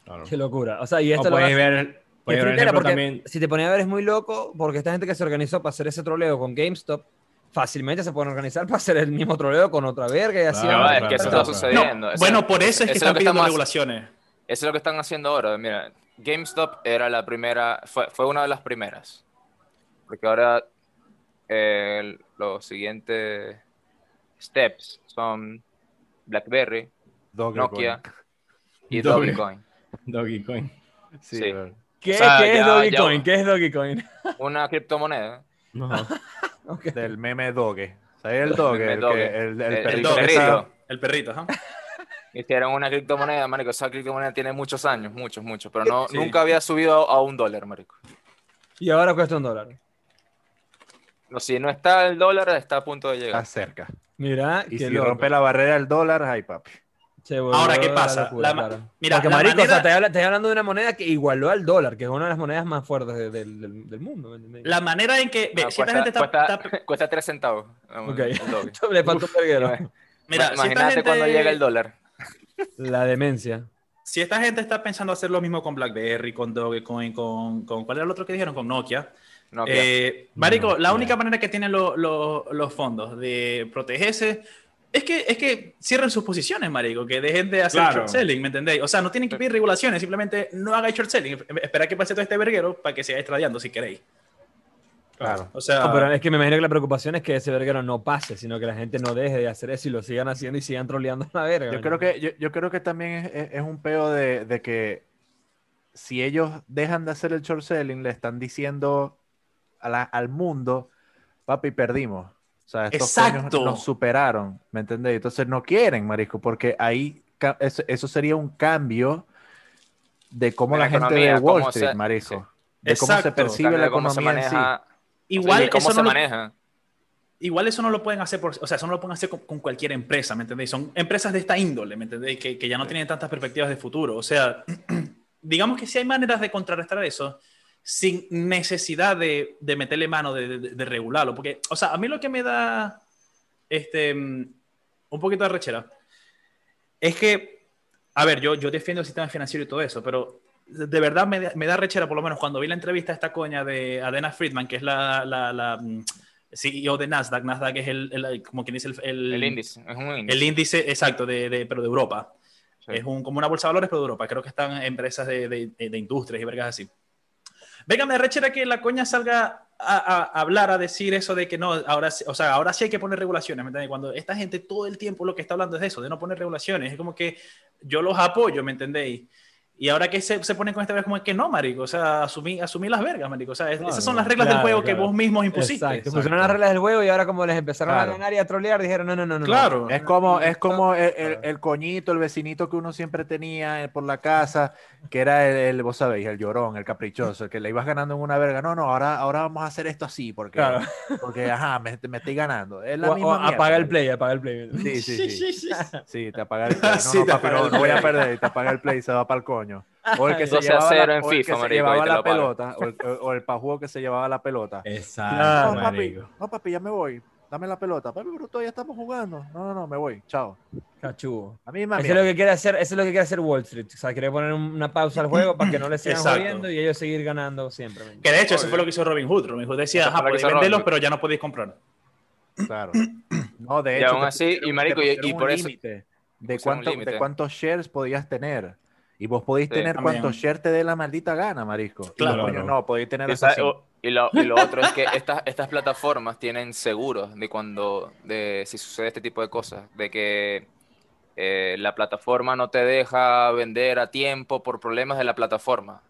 claro. Qué locura. O sea, y O esto lo puedes ver, puedes porque también. Si te pones a ver es muy loco, porque esta gente que se organizó para hacer ese troleo con GameStop, fácilmente se pueden organizar para hacer el mismo troleo con otra verga y así. Claro, van. es que eso está sucediendo. No, Eso- bueno, por eso es que eso están pidiendo estamos- regulaciones. Eso es lo que están haciendo ahora. Mira, GameStop era la primera, fue, fue una de las primeras. Porque ahora eh, los siguientes steps son BlackBerry, Dogecoin. Nokia y Doge. Dogecoin. [LAUGHS] Dogecoin. Sí, Sí. ¿Qué, O sea, qué es Dogecoin? ya- ¿Qué es Dogecoin? [LAUGHS] Una criptomoneda. [LAUGHS] Ok. del meme Doge. ¿Sabes el Doge? El, Doge. que- el- el El- el perrito El perrito. está- perrito. Hicieron una criptomoneda, marico. Esa criptomoneda tiene muchos años, muchos, muchos. Pero no, [LAUGHS] Sí. nunca había subido a, un dólar, marico. Y ahora cuesta un dólar. No, si no está el dólar, está a punto de está llegar. cerca. Mira, Y qué si loco. rompe la barrera del dólar, ay, papi. Ahora, ¿qué la pasa? locura, La ma- claro. mira, Porque, la marico, o sea, manera- estoy habla- estoy hablando de una moneda que igualó al dólar, que es una de las monedas más fuertes de- del, mundo. La manera en que. ve, No, esta cuesta, gente está. cuesta, está- cuesta 3 centavos. Ok. [LAUGHS] Le faltó un mira, Imagínate gente- cuando llega el dólar. La demencia. si esta gente está pensando hacer lo mismo con BlackBerry, con Dogecoin, con, con ¿cuál era el otro que dijeron? Con Nokia. Nokia. Eh, Marico, la única manera que tienen lo- lo- los fondos de protegerse es que, es que cierren sus posiciones, Marico, que dejen de hacer Claro. short selling, ¿me entendéis? O sea, no tienen que pedir regulaciones, simplemente no hagáis short selling. Espera que pase todo este verguero para que sigáis tradeando si queréis. Claro. O sea, No, pero es que me imagino que la preocupación es que ese verguero no pase, sino que la gente no deje de hacer eso y lo sigan haciendo y sigan troleando a la verga. Yo creo que, yo, yo creo que también es, es- es un peo de, de que si ellos dejan de hacer el short selling, le están diciendo a la- al mundo, papi, perdimos. O sea, estos Exacto. nos superaron, ¿me entendéis? Entonces no quieren, marisco, porque ahí eso, eso sería un cambio de cómo De la, la gente economía, de Wall Street, se- marisco. sí. De cómo se percibe la cómo se economía en sí. Igual, cómo eso se no lo- maneja. igual eso no lo pueden hacer, por, o sea, eso no lo pueden hacer con, con cualquier empresa, ¿me entendéis? Son empresas de esta índole, ¿me entendéis? Que, que ya no tienen tantas perspectivas de futuro. O sea, [CLEARS THROAT] digamos que sí hay maneras de contrarrestar eso sin necesidad de, de meterle mano, de, de- de regularlo. Porque, o sea, a mí lo que me da este, mm, un poquito de rechera es que, a ver, yo, yo defiendo el sistema financiero y todo eso, pero de verdad me, da- me da rechera, por lo menos cuando vi la entrevista a esta coña de Adena Friedman, que es la, la, la, mm, CEO de Nasdaq. Nasdaq es el, el- como quien dice, el, el, El índice. Es un índice. el índice exacto, de, de- pero de Europa. Sí. Es un, como una bolsa de valores, pero de Europa. Creo que están empresas de, de, de industrias y vergas así. Venga, me rechera que la coña salga a, a- a hablar, a decir eso de que no, ahora, o sea, ahora sí hay que poner regulaciones, ¿me entiendes? Cuando esta gente todo el tiempo lo que está hablando es de eso, de no poner regulaciones. Es como que yo los apoyo, ¿me entendéis? Y ahora que se, se ponen con esta vez como es que no, marico, o sea, asumí, asumí las vergas, marico. O sea, es- Claro, esas son las reglas claro, del juego que claro. vos mismos impusiste. Exacto. Pusieron las reglas del juego y ahora como les empezaron Claro. a ganar y a trolear, dijeron, no, no, no, no. no. Claro. Es como, es como el, el- el coñito, el vecinito que uno siempre tenía eh, por la casa, que era el, el, vos sabéis, el llorón, el caprichoso, el que le ibas ganando en una verga. No, no, ahora, ahora vamos a hacer esto así, porque, Claro. porque ajá, me, me estoy ganando. Es la O- o misma mierda, apaga el play, apaga el play. Sí, sí, sí. [LAUGHS] Sí, te apaga el [LAUGHS] play. No, Sí, no, papi, no, no voy a play. perder. Te apaga el play y se va para el coño. O el que se 12 a llevaba 0 la, en FIFA, se marico, y llevaba la pelota, o el, o el pajugo que se llevaba la pelota. Exacto, Claro. No, papi, no, papi, ya me voy. Dame la pelota. Papi, pero todavía estamos jugando. No, no, no, me voy. Chao. Cachugo. A mí me Eso es lo que quiere hacer, eso es lo que quiere hacer Wall Street. O sea, quiere poner un- una pausa al juego para que no le [CLEARS THROAT] sigan jodiendo y ellos seguir ganando siempre. man. Que de hecho, eso fue lo que hizo Robin Hood. Robin Hood decía, ajá, que podéis venderlos, pero ya no podéis comprar. Claro. [CLEARS THROAT] No, de Y hecho. aún te así, y marico, y- y por un eso- límite de, cuánto, de cuántos shares podías tener. Y vos podéis Sí, tener cuantos shares te dé la maldita gana, marisco. Y Claro. los no, podéis tener Y, hasta sa- cinco. o- y lo, y lo [LAUGHS] otro es que estas, estas plataformas tienen seguros de cuando, de si sucede este tipo de cosas, de que eh, la plataforma no te deja vender a tiempo por problemas de la plataforma.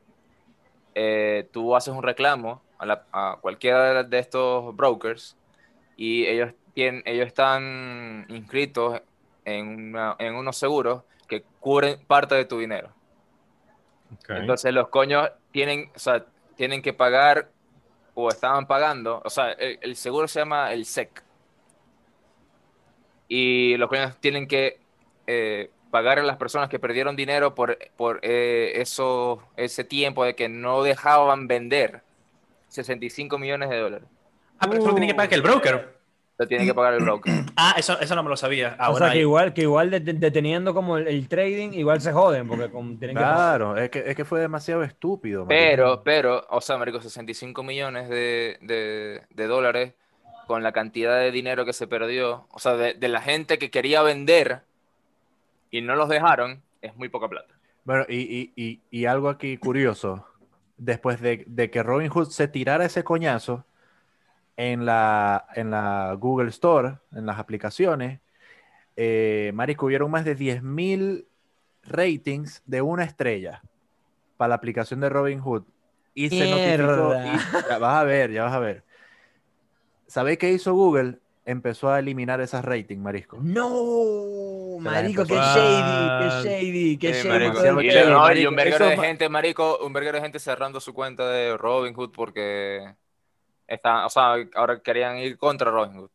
Eh, tú haces un reclamo a, la- a cualquiera de estos brokers y ellos, tienen, ellos están inscritos en, una- en unos seguros que cubren parte de tu dinero. Entonces los coños tienen, o sea, tienen que pagar o estaban pagando, o sea, el, el seguro se llama el SEC. Y los coños tienen que eh, pagar a las personas que perdieron dinero por, por eh, eso, ese tiempo de que no dejaban vender 65 millones de dólares. Ah, pero eso lo tiene que pagar que el broker. Lo tienen que pagar el broker. [CLEARS THROAT] Ah, eso, eso no me lo sabía. Ah, o bueno, sea, que ahí- igual, que igual de- de- deteniendo como el, el trading, igual se joden, porque tienen que Claro, es que, es que fue demasiado estúpido. marico. Pero, pero, o sea, marico, 65 millones de, de- de dólares con la cantidad de dinero que se perdió, o sea, de, de la gente que quería vender y no los dejaron, es muy poca plata. Bueno, y, y- y- y algo aquí curioso. Después de, de que Robin Hood se tirara ese coñazo en la, en la Google Store, en las aplicaciones, eh, marico, hubieron más de 10.000 ratings de una estrella para la aplicación de Robin Hood. Y se notificó. Y- ya vas a ver, ya vas a ver. ¿Sabéis qué hizo Google? Empezó a eliminar esas ratings, marisco. No, marico, qué shady, qué shady, qué Sí, shady. marico, y, no, y un verguero de gente, marico, un verguero de gente cerrando su cuenta de Robin Hood porque está, o sea, ahora querían ir contra Robin Hood.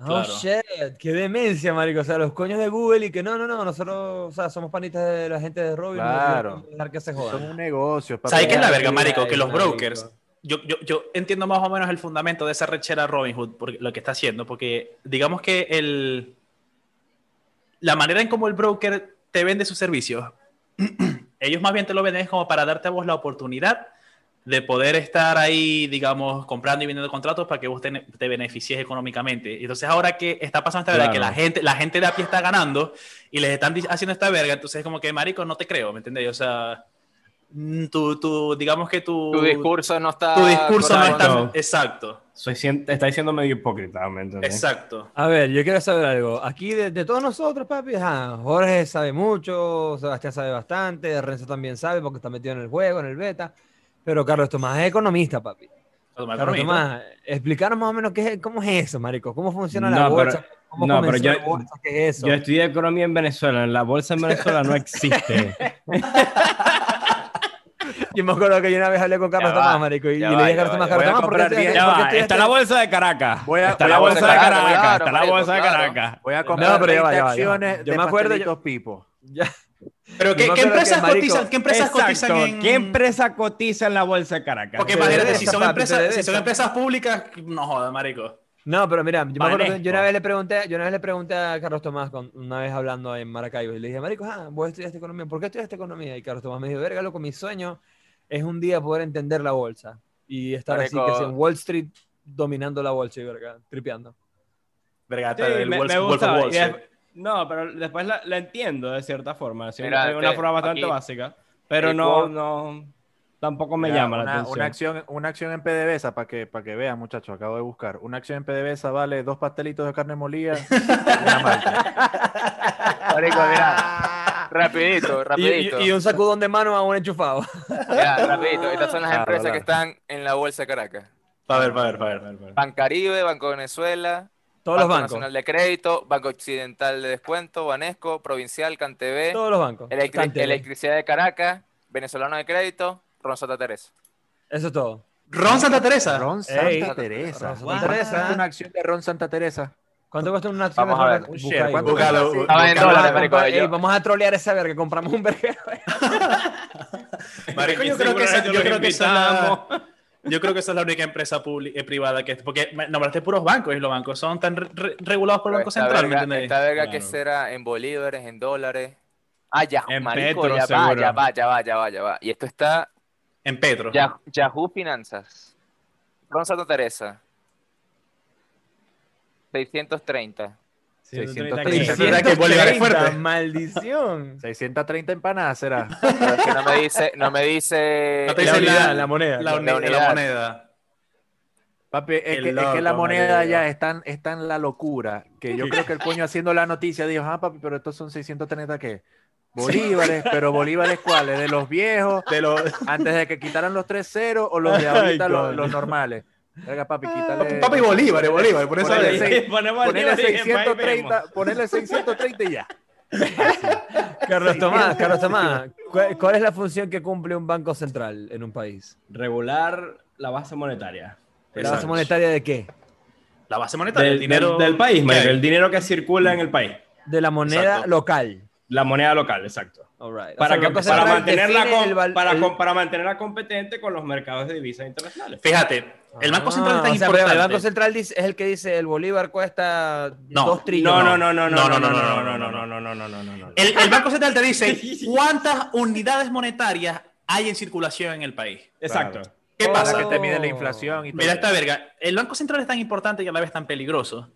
Oh, Claro. shit, qué demencia, marico. O sea, los coños de Google y que no, no, no, nosotros, o sea, somos panitas de la gente de Robin. Claro. dejar que se Son jodan. un negocio. ¿Sabes qué es la verga, marico? Que los brokers. Yo, yo, yo entiendo más o menos el fundamento de esa rechera Robinhood, porque, lo que está haciendo, porque digamos que el, la manera en cómo el broker te vende sus servicios, [CLEARS THROAT] ellos más bien te lo venden como para darte a vos la oportunidad de poder estar ahí, digamos, comprando y vendiendo contratos para que vos te, te beneficies económicamente. Y Entonces ahora que está pasando esta verga, que la gente, la gente de a pie está ganando y les están haciendo esta verga, entonces es como que, marico, no te creo, ¿me entendés? O sea, mm, tu, tu, digamos que tu, Tu discurso no está... tu discurso no está... correcto. Exacto, Soy, sien- está diciendo medio hipócrita, ¿me entiendes? exacto. A ver, yo quiero saber algo. Aquí de, de todos nosotros, papi, ajá, Jorge sabe mucho, Sebastián sabe bastante, Renzo también sabe porque está metido en el juego, en el beta. Pero Carlos Tomás es economista, papi. Carlos. Tomás, explicarnos más o menos qué es, cómo es eso, marico. ¿Cómo funciona la No, pero- bolsa? ¿Cómo no, pero yo- la bolsa? ¿Qué es eso? Yo estudié economía en Venezuela. En la bolsa en Venezuela no existe. [LAUGHS] Yo me acuerdo que yo una vez hablé con Carlos Ya va, Tomás, marico, y, le dije a Carlos Tomás, Carlos. Tomás, ¿por qué está la bolsa de Caracas. Voy a- está la bolsa de Caracas. está la bolsa de. Caracas. Voy a comprar pero ya va, 20 ya va, ya va. acciones Yo de me acuerdo, yo- Pipo. [LAUGHS] Ya. Pero ¿qué, qué que, empresas marico, cotizan? ¿Qué empresas cotizan Exacto. en...? ¿Qué empresa cotiza en la bolsa de Caracas? Porque Te imagínate, si son, empresas, si son esa. empresas públicas, no jodas, marico. No, pero mira, yo me acuerdo que yo una vez le pregunté, yo una vez le pregunté a Carlos Tomás con- una vez hablando en Maracaibo y le dije, Marico, ah, vos estudiaste economía, ¿por qué estudiaste economía? Y Carlos Tomás me dijo, verga, loco, mi sueño es un día poder entender la bolsa y estar así Marico. que sea en Wall Street dominando la bolsa y verga, tripeando. Verga, Sí, el me, Wolf, me. Wall Y Street. No, pero después la, la entiendo de cierta forma. sí, Mira, de una te- forma bastante aquí- básica. Pero no, no. Tampoco me Mira, llama la una, atención. Una acción, una acción en PDVSA para que, para que vean, muchachos, acabo de buscar. Una acción en PDVSA vale dos pastelitos de carne molida y una malta. [LAUGHS] Marico, mira, [LAUGHS] rapidito, Y, rapidito. y- y un sacudón de mano a un enchufado. Mira, rapidito. Estas son las Claro, empresas claro. que están en la bolsa de Caracas. Pa' ver, pa' ver, pa' ver. Bancaribe, Banco Venezuela, Todos los Banco bancos. Nacional de Crédito, Banco Occidental de Descuento, Banesco, Provincial, Cantv, Todos los bancos. Electricidad de Caracas, Venezolano de Crédito, Ron Santa Teresa. Eso es todo. Ron Santa Teresa. Ron Santa Ey, Teresa. Ron Santa ¿Cuánto Teresa. una acción de Ron Santa Teresa? ¿Cuánto cuesta una acción? Vamos de- búscalo. Ah, en Vamos a dólares, comprar- marico, ey, yo- vamos a trolear esa verga, compramos un verguero. [LAUGHS] Marico, yo creo que yo creo que esa. Yo creo que esa es la única empresa publi- eh, privada que porque me- nombraste puros bancos y los bancos son tan re- re- regulados por el Banco Esta Central, ¿me verga, entendéis? esta verga que será en bolívares, en dólares. Ah, ya, En marico, petro, ya va, ya va, ya va, ya va, ya va. Y esto está En Petro. Ya- Yahoo Finanzas. Ron Santa Teresa. 630. 630. Es verdad que Bolívar es fuerte. maldición. 630 empanadas será. Pero es que no me dice, no me dice. No te La unidad, la, moneda. La, La moneda. Papi, es que, es que la moneda ya es tan, es tan la locura que yo creo que el coño haciendo la noticia dijo, ah, papi, pero estos son 630 qué? Bolívares, pero bolívares cuáles? ¿De los viejos? De los... Antes de que quitaran los 3 ceros o los de Ay, ahorita, los normales. Venga, papi, quítale. Papi Bolívar, Bolívar, por eso Ponele seis- Ponemos ahí 630, vemos. ponerle 630 y ya. [LAUGHS] Carlos Tomás, Carlos Tomás, [LAUGHS] ¿cuál, cuál es la función que cumple un banco central en un país? Regular la base monetaria. ¿La Exacto. base monetaria de qué? La base monetaria, Del, el dinero del- del país, hay. el dinero que circula en el país. De la moneda Exacto. local. La moneda local, exacto. All right. O sea, Para, que, para, mantenerla el para, el- para mantenerla competente con los mercados de divisas internacionales. Fíjate, el Banco Central es Ah, tan o sea, pero importante. El Banco Central dice- es el que dice el Bolívar cuesta No. 2 No, trillones. no, no, no, no, no, no, no, no, no, no, no, no, no, no, no, no, no. El, el Banco Central te dice cuántas unidades monetarias hay en circulación en el país. Exacto. ¿Qué Oh. pasa? Para que te mide la inflación y todo. Mira esta verga. El Banco Central es tan importante y a la vez tan peligroso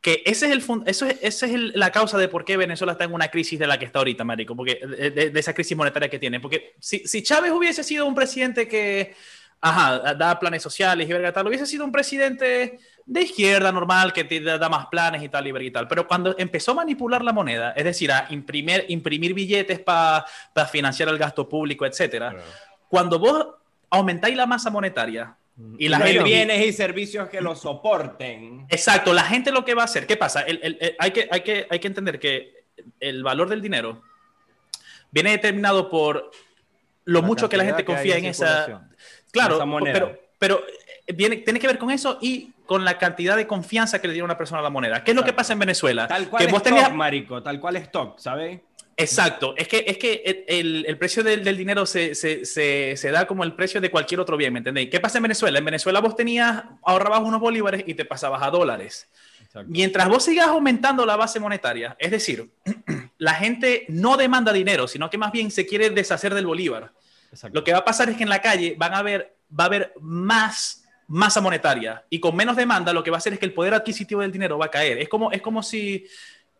que ese es el eso es, esa es el- la causa de por qué Venezuela está en una crisis de la que está ahorita, marico, porque de, de- de esa crisis monetaria que tiene. Porque si, si Chávez hubiese sido un presidente que, ajá, da planes sociales y verga tal, hubiese sido un presidente de izquierda normal que te da, más planes y tal y verga y tal. Pero cuando empezó a manipular la moneda, es decir, a imprimir, imprimir billetes para financiar el gasto público, etcétera, cuando vos aumentáis la masa monetaria y la gente bienes y servicios que lo soporten. Exacto, la gente lo que va a hacer, ¿qué pasa? El- el- el- hay, que, hay, que, hay que entender que el valor del dinero viene determinado por lo La mucho que la gente que confía en esa... Claro, esa moneda. pero, pero eh, viene, tiene que ver con eso y con la cantidad de confianza que le tiene una persona a la moneda. ¿Qué es lo que Exacto. pasa en Venezuela? Tal cual que vos stock, tenías... marico, tal cual stock, ¿sabes? Exacto, es que, es que el, el- el precio del, del dinero se, se, se, se da como el precio de cualquier otro bien, ¿me entendéis? ¿Qué pasa en Venezuela? En Venezuela vos tenías, ahorrabas unos bolívares y te pasabas a dólares. Mientras vos sigas aumentando la base monetaria, es decir, [CLEARS THROAT] la gente no demanda dinero, sino que más bien se quiere deshacer del bolívar. Exacto. Lo que va a pasar es que en la calle van a haber, va a haber más masa monetaria y con menos demanda lo que va a hacer es que el poder adquisitivo del dinero va a caer. Es como, es como si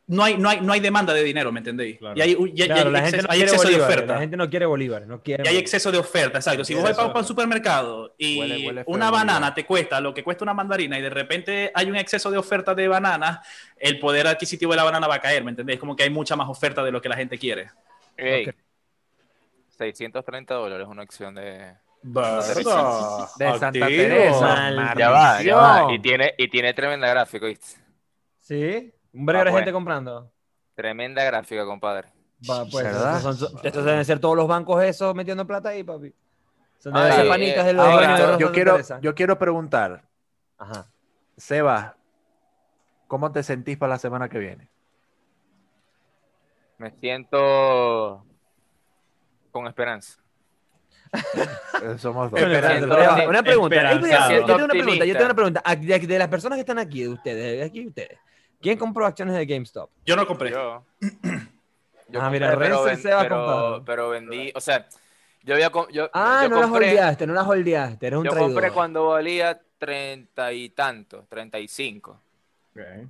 no hay, no hay, no hay demanda de dinero, ¿me entendéis? Claro. Y hay, y hay- exceso, no hay de oferta. La gente no quiere bolívares, no quiere. Y hay exceso de oferta, exacto. Si vos vas para un supermercado y Huele- huele feo, una Bolívar. banana te cuesta lo que cuesta una mandarina y de repente hay un exceso de oferta de bananas, el poder adquisitivo de la banana va a caer, ¿me entendés? Como que hay mucha más oferta de lo que la gente quiere. Ey, Ok. 630 dólares una acción de. De Santa Activo. Teresa. Ya va, ya va. Y tiene, y tiene tremenda gráfica, ¿viste? Sí, un breve Ah, de gente bueno. comprando. Tremenda gráfica, compadre. Va, pues, ¿Verdad? estos, son- estos deben ser todos los bancos esos metiendo plata ahí, papi. Son Ah, ser eh, panitas de eh, los Ahora, de yo quiero, yo quiero preguntar, Ajá. Seba, ¿cómo te sentís para la semana que viene? Me siento con esperanza. Eh, Somos dos. Esperanza. una pregunta. Yo tengo una pregunta. Yo tengo una pregunta. Ah, De, de las personas que están aquí, de ustedes, de aquí de ustedes, ¿quién compró acciones de GameStop? Yo no compré. Yo. [CLEARS THROAT] yo Ah, mira, pero, ven- Seba pero, compraron. pero vendí, o sea, yo había yo, Ah, yo no las compré, holdeaste, no las holdeaste. Eres un yo traidor. compré cuando valía treinta y tantos, treinta y cinco.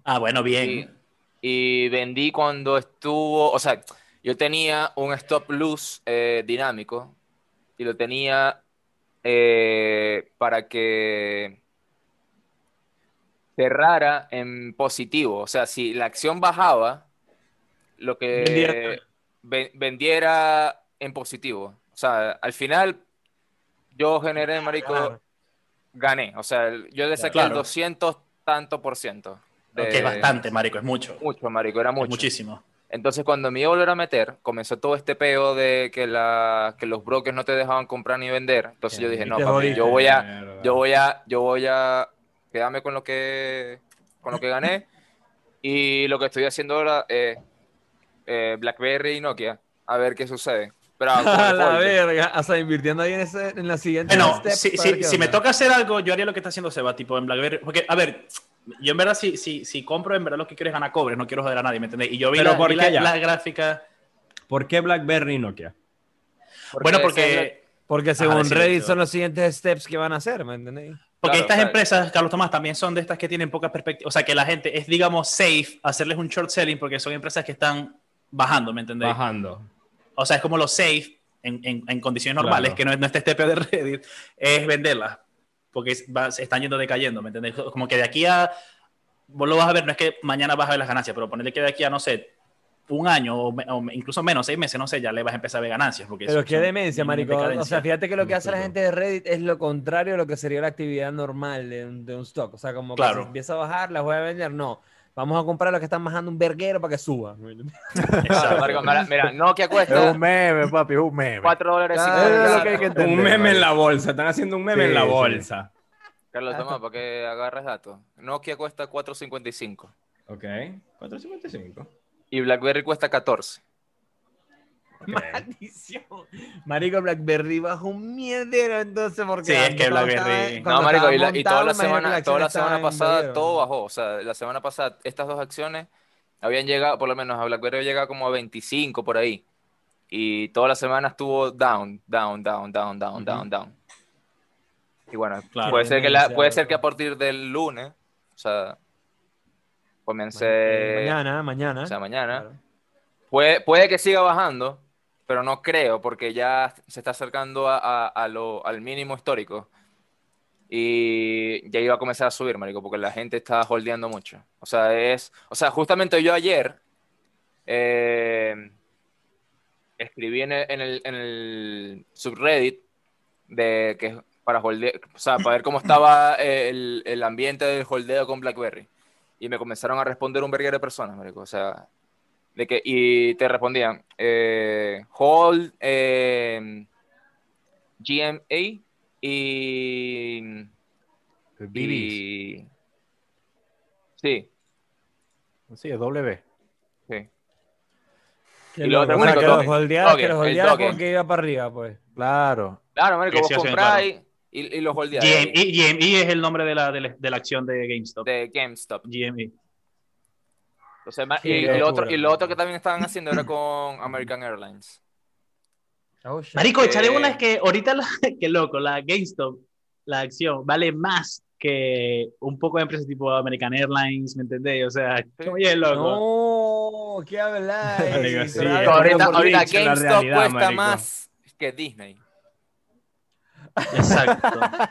Ah, bueno, bien. Y, y vendí cuando estuvo, o sea, yo tenía un stop loss eh, dinámico y lo tenía eh, para que cerrara en positivo. O sea, si la acción bajaba, lo que Vendiera. ven- vendiera en positivo. O sea, al final yo generé, marico, Claro. gané. O sea, yo le saqué Claro. el 200 tanto por ciento. de- Que es bastante, marico, es mucho. Mucho, marico, era Es mucho. muchísimo. Entonces, cuando me iba a volver a meter, comenzó todo este peo de que, la, que los brokers no te dejaban comprar ni vender. Entonces yo dije, no, papi, yo voy a, yo voy a, yo voy a quedarme con lo que, con lo que gané. Y lo que estoy haciendo ahora es eh, BlackBerry y Nokia, a ver qué sucede. Pero [LAUGHS] A la verga. O sea, invirtiendo ahí en, ese, en la siguiente. Bueno, step si, si- si me toca hacer algo, yo haría lo que está haciendo Seba, tipo en BlackBerry. Porque, a ver, yo en verdad, si, si, si compro, en verdad lo que quiero es ganar cobres, no quiero joder a nadie, ¿me entendéis? Y yo vi, Pero la, ¿por vi qué la, la gráfica. ¿Por qué BlackBerry y Nokia? bueno, porque Porque según Reddit son los siguientes steps que van a hacer, ¿me entendéis? Porque Claro, estas claro. empresas, Carlos Tomás, también son de estas que tienen poca perspectiva. O sea, que la gente es, digamos, safe hacerles un short selling porque son empresas que están bajando, ¿me entendéis? Bajando. O sea, es como lo safe en, en- en condiciones normales, Claro. que no es, no es este TP de Reddit, es venderlas. Porque es- va- se están yendo decayendo, ¿me entendéis? Como que de aquí a. Vos lo vas a ver, no es que mañana vas a ver las ganancias, pero ponerle que de aquí a, no sé, un año o, me- o incluso menos, seis meses, no sé, ya le vas a empezar a ver ganancias. Porque Pero qué demencia, en marico. O sea, fíjate que lo que hace la gente de Reddit es lo contrario de lo que sería la actividad normal de un, de un stock. O sea, como que Claro. si empieza a bajar, las voy a vender. No, vamos a comprar lo que están bajando un verguero para que suba. [LAUGHS] Exacto. Mira, mira, Nokia Es cuesta un meme, papi, es un meme. 4 dólares es lo que hay que centavos. entender. Un meme en la bolsa. Están haciendo un meme Sí, en la sí. bolsa. Carlos, toma, para que agarres datos. Nokia cuesta 4.55 Ok. 4.55. y BlackBerry cuesta 14. Maldición. Marico, Blackberry bajó un mierdero entonces porque Sí, es que Blackberry- estaba- No, marico, y, la- y toda la semana, toda la pasada todo bajó. O sea, la semana pasada estas dos acciones habían llegado, por lo menos a BlackBerry llegado como a 25 por ahí. Y toda la semana estuvo down, down, down, down, down, down, down. Y bueno, Claro. puede ser que la, puede ser que a partir del lunes, o sea, comience, eh, mañana, mañana. o sea, mañana, Claro. Puede, puede que siga bajando, pero no creo, porque ya se está acercando a, a- a lo- al mínimo histórico. Y ya iba a comenzar a subir, marico, porque la gente está holdeando mucho. O sea, es. O sea, justamente yo ayer eh, escribí en el, en el, en el subreddit de que para holde- o sea, para ver cómo estaba el, el ambiente del holdeo con BlackBerry. Y me comenzaron a responder un verguero de personas, marico. O sea, de que, y te respondían, eh, hold eh, GMA y, BBs. y sí, Sí, es W. sí. Y lo otro, O sea, marico, que los Doge, que los Doge. porque iba para arriba, pues. Claro. Claro, marico, vos compráis y, y los holdeáis GME, GME es el nombre de la, de la, de la acción de GameStop. de GameStop. GME. Entonces, y, y lo otro, y lo otro que también estaban haciendo era con American Airlines. Oh. Marico, Eh, echale una es que ahorita, la, [LAUGHS] que loco, la GameStop, la acción, vale más que un poco de empresas tipo American Airlines, ¿me entendés? O sea, oye, loco. No, ¿qué habláis? Sí, es ahorita GameStop realidad, cuesta marico. más que Disney. Exacto. [LAUGHS]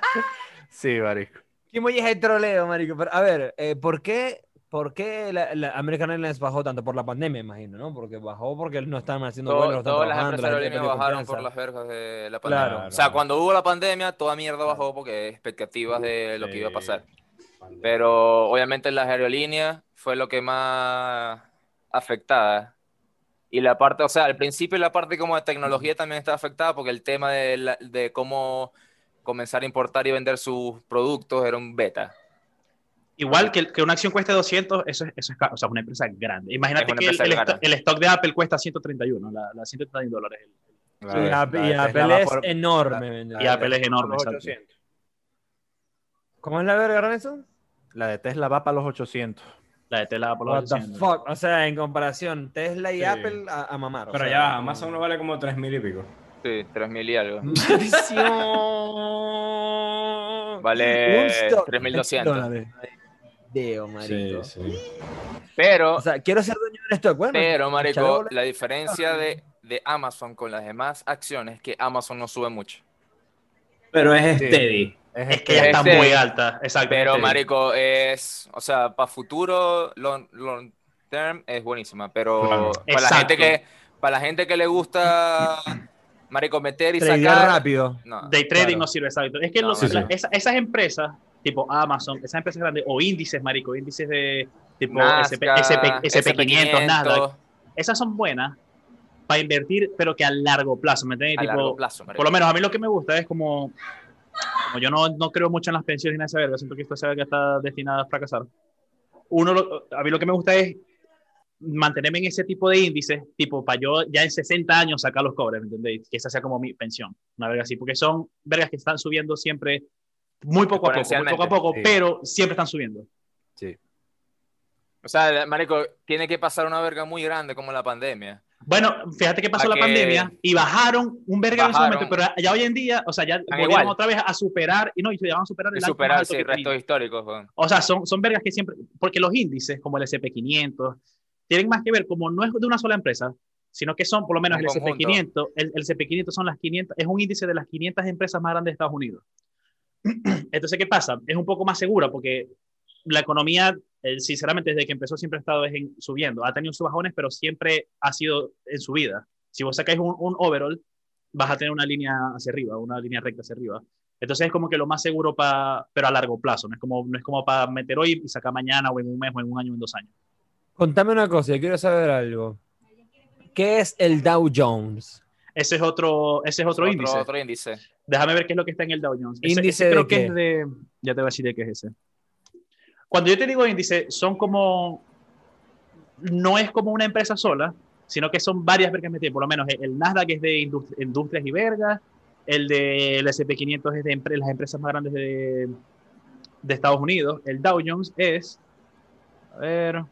Sí, marico. ¿Qué molleja de troleo, marico? Pero, a ver, eh, ¿por qué, por qué la, la American Airlines bajó tanto? Por la pandemia, imagino, ¿no? Porque bajó porque no estaban haciendo Todo- vuelos, todas las empresas aerolíneas bajaron por las vergas de la pandemia. Claro. O sea, cuando hubo la pandemia, toda mierda bajó porque expectativas de lo que iba a pasar. Pero obviamente las aerolíneas fue lo que más afectada. Y la parte, o sea, al principio la parte como de tecnología también estaba afectada porque el tema de, la- de cómo comenzar a importar y vender sus productos era un beta. Igual que, que, una acción cueste 200, eso es, eso es o sea, una empresa grande. Imagínate que el, stock de Apple cuesta 131, la, la 131 dólares. Y, Apple, es, enorme. La, y Apple es enorme, exacto. ¿Cómo es la verga, Renzo? La de Tesla va para los 800. La de Tesla va para los 800. The fuck? O sea, en comparación, Tesla y. Apple a, mamar. Pero sea, ya, Amazon no vale como 3000 y pico. Sí, 3000 y algo. ¡Maldición! vale 3200. Pero. Quiero ser dueño de esto, bueno, Pero, marico, la diferencia de, de, Amazon con las demás acciones es que Amazon no sube mucho. Pero es steady. Es, que ya está muy alta, exacto. Pero, marico, es. O sea, para futuro, long, term, es buenísima. Pero para la gente que. Para la gente que le gusta marico, meter y sacar. rápido. No, Day trading no sirve, exacto. Es que esas empresas tipo Amazon, esas empresas grandes, o índices, marico, índices de tipo SP, SP, Nasdaq, SP500, Nasdaq, SP500, esas son buenas para invertir, pero que a largo plazo, ¿me entiendes? a Tipo, largo plazo, marico. por lo menos a mí lo que me gusta es como, como yo no, no creo mucho en las pensiones ni en esa verga, siento que esta verga está destinada a fracasar. Uno, lo- a mí lo que me gusta es mantenerme en ese tipo de índices, tipo, para yo ya en 60 años sacar los cobres, ¿me entendéis? Que esa sea como mi pensión, una verga así, porque son vergas que están subiendo siempre muy poco a poco, muy poco a poco, Sí. pero siempre están subiendo. Sí. O sea, marico, tiene que pasar una verga muy grande como la pandemia Bueno, fíjate que pasó la que- pandemia y bajaron un verga en ese Bajaron. momento, pero ya hoy en día, o sea, ya volvieron igual. otra vez a superar, y no, y se van a superar el superar sí, restos históricos. O sea, son, son vergas que siempre, porque los índices, como el SP500, tienen más que ver, como no es de una sola empresa, sino que son, por lo menos el conjunto. SP500, el, el SP500 son las 500, es un índice de las 500 empresas más grandes de Estados Unidos. Entonces, ¿qué pasa? Es un poco más segura porque la economía, eh, sinceramente, desde que empezó siempre ha estado es en- subiendo. Ha tenido sus bajones, pero siempre ha sido en subida. Si vos sacáis un, un overall, vas a tener una línea hacia arriba, una línea recta hacia arriba. Entonces es como que lo más seguro para, pero a largo plazo, no es como, no como para meter hoy y sacar mañana o en un mes o en un año o en dos años. Contame una cosa, quiero saber algo. ¿Qué es el Dow Jones? Ese es otro, ese es otro, índice. Otro índice. Déjame ver qué es lo que está en el Dow Jones. Ese- ¿Índice ese de creo que qué? es de, ya te voy a decir de qué es ese. Cuando yo te digo índice, son como, no es como una empresa sola, sino que son varias vergas metidas. Por lo menos el, Nasdaq es de industri- industrias y vergas, el del SP500 es de empre- las empresas más grandes de, de Estados Unidos, el Dow Jones es, a ver,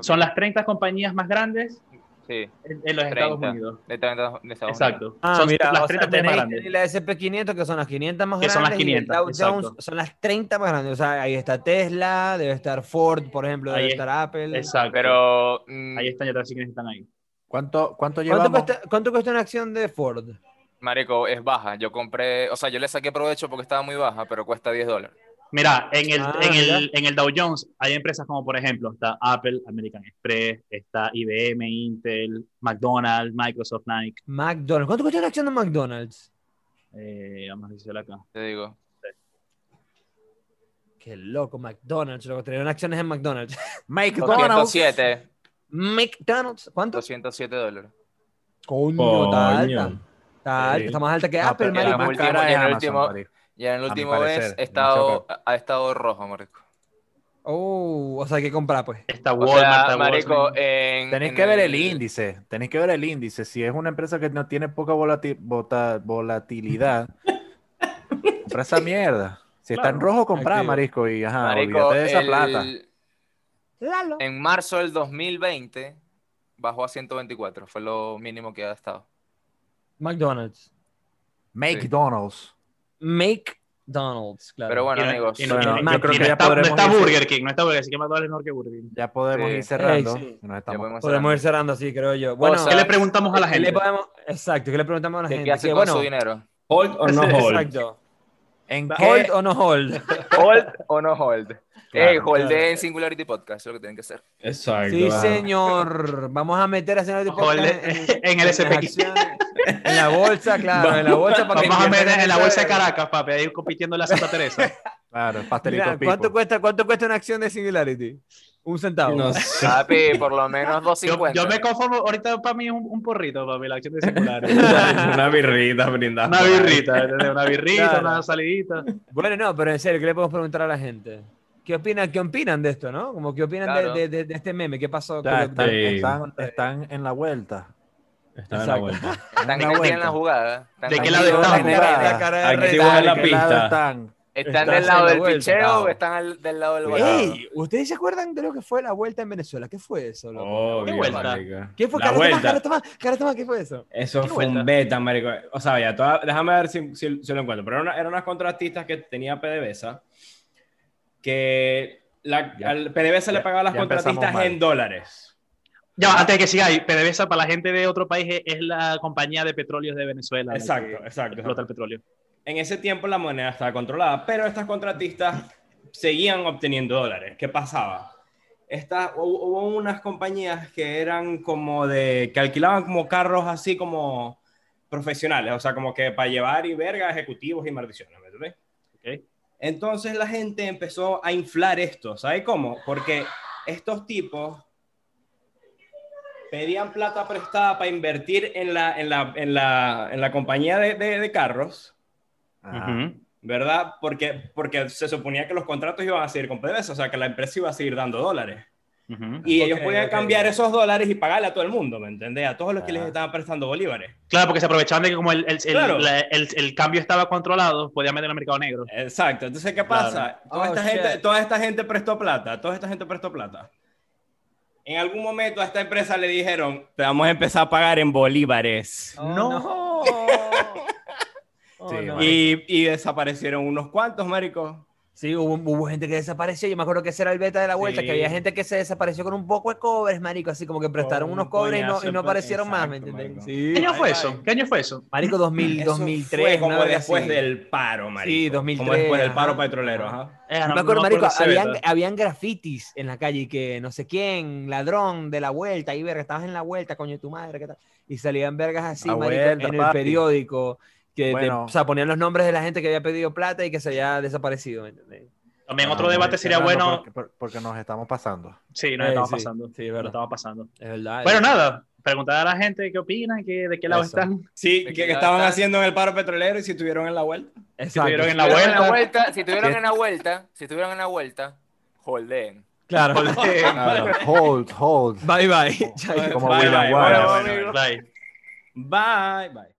son las 30 compañías más grandes Sí, en, en los Estados 30. Unidos. de, 30 de Estados Unidos. Exacto. Ah, son mira, las o 30 sea, compañías más tenéis grandes. la SP500 que son las 500 más Que son las grandes y el 500, Dow. Jones son las 30 más grandes. O sea, ahí está Tesla, debe estar Ford, por ejemplo, debe Ahí es- estar Apple. Exacto. Pero mm, Ahí están, ya te quiénes están ahí. ¿Cuánto, cuánto ¿Cuánto llevamos? cuesta, ¿Cuánto cuesta una acción de Ford? Marico, es baja. Yo compré, o sea, yo le saqué provecho porque estaba muy baja, pero cuesta 10 dólares. Mira, en el, Ah, en, mira. el, en el Dow Jones hay empresas como, por ejemplo, está Apple, American Express, está IBM, Intel, McDonald's, Microsoft, Nike. McDonald's. ¿Cuánto cuesta una acción de McDonald's? Eh, vamos a decirlo acá. Te digo. Qué loco, McDonald's. Lo que trajeron acciones en McDonald's. [LAUGHS] McDonald's. 207. McDonald's. ¿Cuánto? 207 dólares. Coño, está Coño. alta. Está alta. Sí. Está más alta que Apple, la más cara es en el último- Y en el último parecer, mes estado, ha estado rojo, marico. Oh, o sea, hay que comprar, pues. Está O Walmart, sea, está marico, Walgreens. en, Tenéis en que ver el índice, tenéis que ver el índice. Si es una empresa que no tiene poca vota- volatilidad, [LAUGHS] compra esa mierda. Si está en rojo, compra, marisco, y ajá, Marico, olvídate de esa el- plata. Lalo. En marzo del 2020 bajó a 124, fue lo mínimo que ha estado. McDonald's. McDonald's. McDonald's, claro. Pero bueno, no- amigos, y no- Bueno, y no- yo creo y que no ya está, no podremos está irse. Burger King, no está Burger King, así que McDonald's es mejor que Burger King. Ya podemos Sí. ir cerrando. Ey, sí. nos estamos- podemos Podemos ir cerrando así, creo yo. Bueno, sea, ¿Qué le preguntamos a la ¿qué le gente? podemos- exacto, ¿qué le preguntamos a la ¿de gente? qué hace Que, con bueno, su dinero? Hold or no [LAUGHS] hold. Exacto. ¿En ¿Hold qué? o no hold? [LAUGHS] ¿Hold o no hold? Claro, eh, hold claro. en Singularity Podcast, es lo que tienen que hacer. Exacto. Sí, señor. Vamos a meter a señor de Hold en el las SP500. acciones. En la bolsa, claro, en la bolsa para que Vamos a meter en la bolsa de. Caracas, papi, a ir compitiendo en la Santa Teresa. Claro, el pastelito Mira. ¿cuánto cuesta, ¿Cuánto cuesta una acción de Singularity? Un centavo. No [LAUGHS] sé. Papi, por lo menos Yo, 250. yo me conformo, ahorita para mí es un, un porrito, papi, la acción de circular. [LAUGHS] Una birrita brindada. Una birrita, una birrita, Claro. una salidita. Bueno, no, pero en serio, ¿qué le podemos preguntar a la gente? ¿Qué opinan, qué opinan de esto, no? Como qué opinan de- Claro. de, de- de este meme, ¿qué pasó? Ya, con lo- están, Sí. están, están en la vuelta. Está en la vuelta. Están vuelta. la jugada. Están ¿De qué lado en estamos? la cara. de en la ¿De qué lado pista. están? Están del lado del vuelta. picheo o están al- del lado del balón. Ey, ¿ustedes se acuerdan de lo que fue la vuelta en Venezuela? ¿Qué fue eso? loco? Obvio, ¿Qué vuelta? marica. ¿Qué fue? La Cara, toma, vuelta. cara, toma, cara, toma, ¿qué fue eso? Eso ¿Qué fue vuelta? un beta, marico. O sea, ya, toda- déjame ver si, si- si lo encuentro. Pero era una- eran unas contratistas que tenía PDVSA que la, Ya- al PDVSA le ya- pagaba a las contratistas en dólares. Ya, antes de que siga ahí, PDVSA para la gente de otro país es, la compañía de petróleos de Venezuela. la Exacto, que exacto. Explota el petróleo. En ese tiempo la moneda estaba controlada, pero estas contratistas seguían obteniendo dólares. ¿Qué pasaba? Esta, hubo, unas compañías que eran como de, que alquilaban como carros así como profesionales, o sea, como que para llevar y verga ejecutivos y maldiciones, ¿me entiendes? Entonces la gente empezó a inflar esto, ¿sabe cómo? Porque estos tipos pedían plata prestada para invertir en la, en la, en la, en la compañía de, de- de carros, Ajá. ¿verdad? Porque, porque se suponía que los contratos iban a seguir con PDVSA, o sea, que la empresa iba a seguir dando dólares. Ujú. Y ellos podían ok. cambiar esos dólares y pagarle a todo el mundo, ¿me entendés? A todos los que les estaban prestando bolívares. Claro, porque se aprovechaban de que como el, el, el- Claro. la- el- el cambio estaba controlado, podían meter al mercado negro. Exacto. Entonces, ¿qué pasa? Toda, Oh, esta shit. gente, toda esta gente prestó plata, toda esta gente prestó plata. En algún momento a esta empresa le dijeron, te vamos a empezar a pagar en bolívares. Oh, No. Oh, [LAUGHS] Sí. Y, y desaparecieron unos cuantos, marico. Sí, hubo, hubo gente que desapareció. Yo me acuerdo que ese era el beta de la vuelta, Sí. que había gente que se desapareció con un poco de cobres, marico, así como que prestaron Con unos un cobres y no, y aparecieron más, ¿me entiendes? Sí. ¿Qué año fue eso? ¿Qué año fue eso? Marico, 2000, Eso 2003. Fue como después así. del paro, marico. Sí, Como 2003, después del paro ajá. petrolero, ajá. Eh, no- me acuerdo, no marico, habían, habían grafitis en la calle y que no sé quién, ladrón de la vuelta, ahí verga, estabas en la vuelta, coño, tu madre, ¿qué tal? Y salían vergas así, La marico, vuelta, en el papi. periódico, que de- Bueno. o sea, ponían los nombres de la gente que había pedido plata y que se había desaparecido, ¿me entiendes? También otro debate marico, sería bueno. Porque, por- porque nos estamos pasando. Sí, nos Eh, estamos sí, pasando. sí, es Nos verdad. estamos pasando. Es verdad. Bueno, es- nada. Preguntar a la gente qué opinan, qué, de qué lado Eso. están. [LAUGHS] Sí, De que ya estaban están. haciendo en el paro petrolero y si estuvieron en la vuelta. Exacto. estuvieron en la Si vuelta. si estuvieron en la [LAUGHS] vuelta, si estuvieron en la vuelta, holdeen. Claro. Claro, [LAUGHS] hold, hold. Bye bye. Como Bye, bye, bye, Bye. Bye, bye.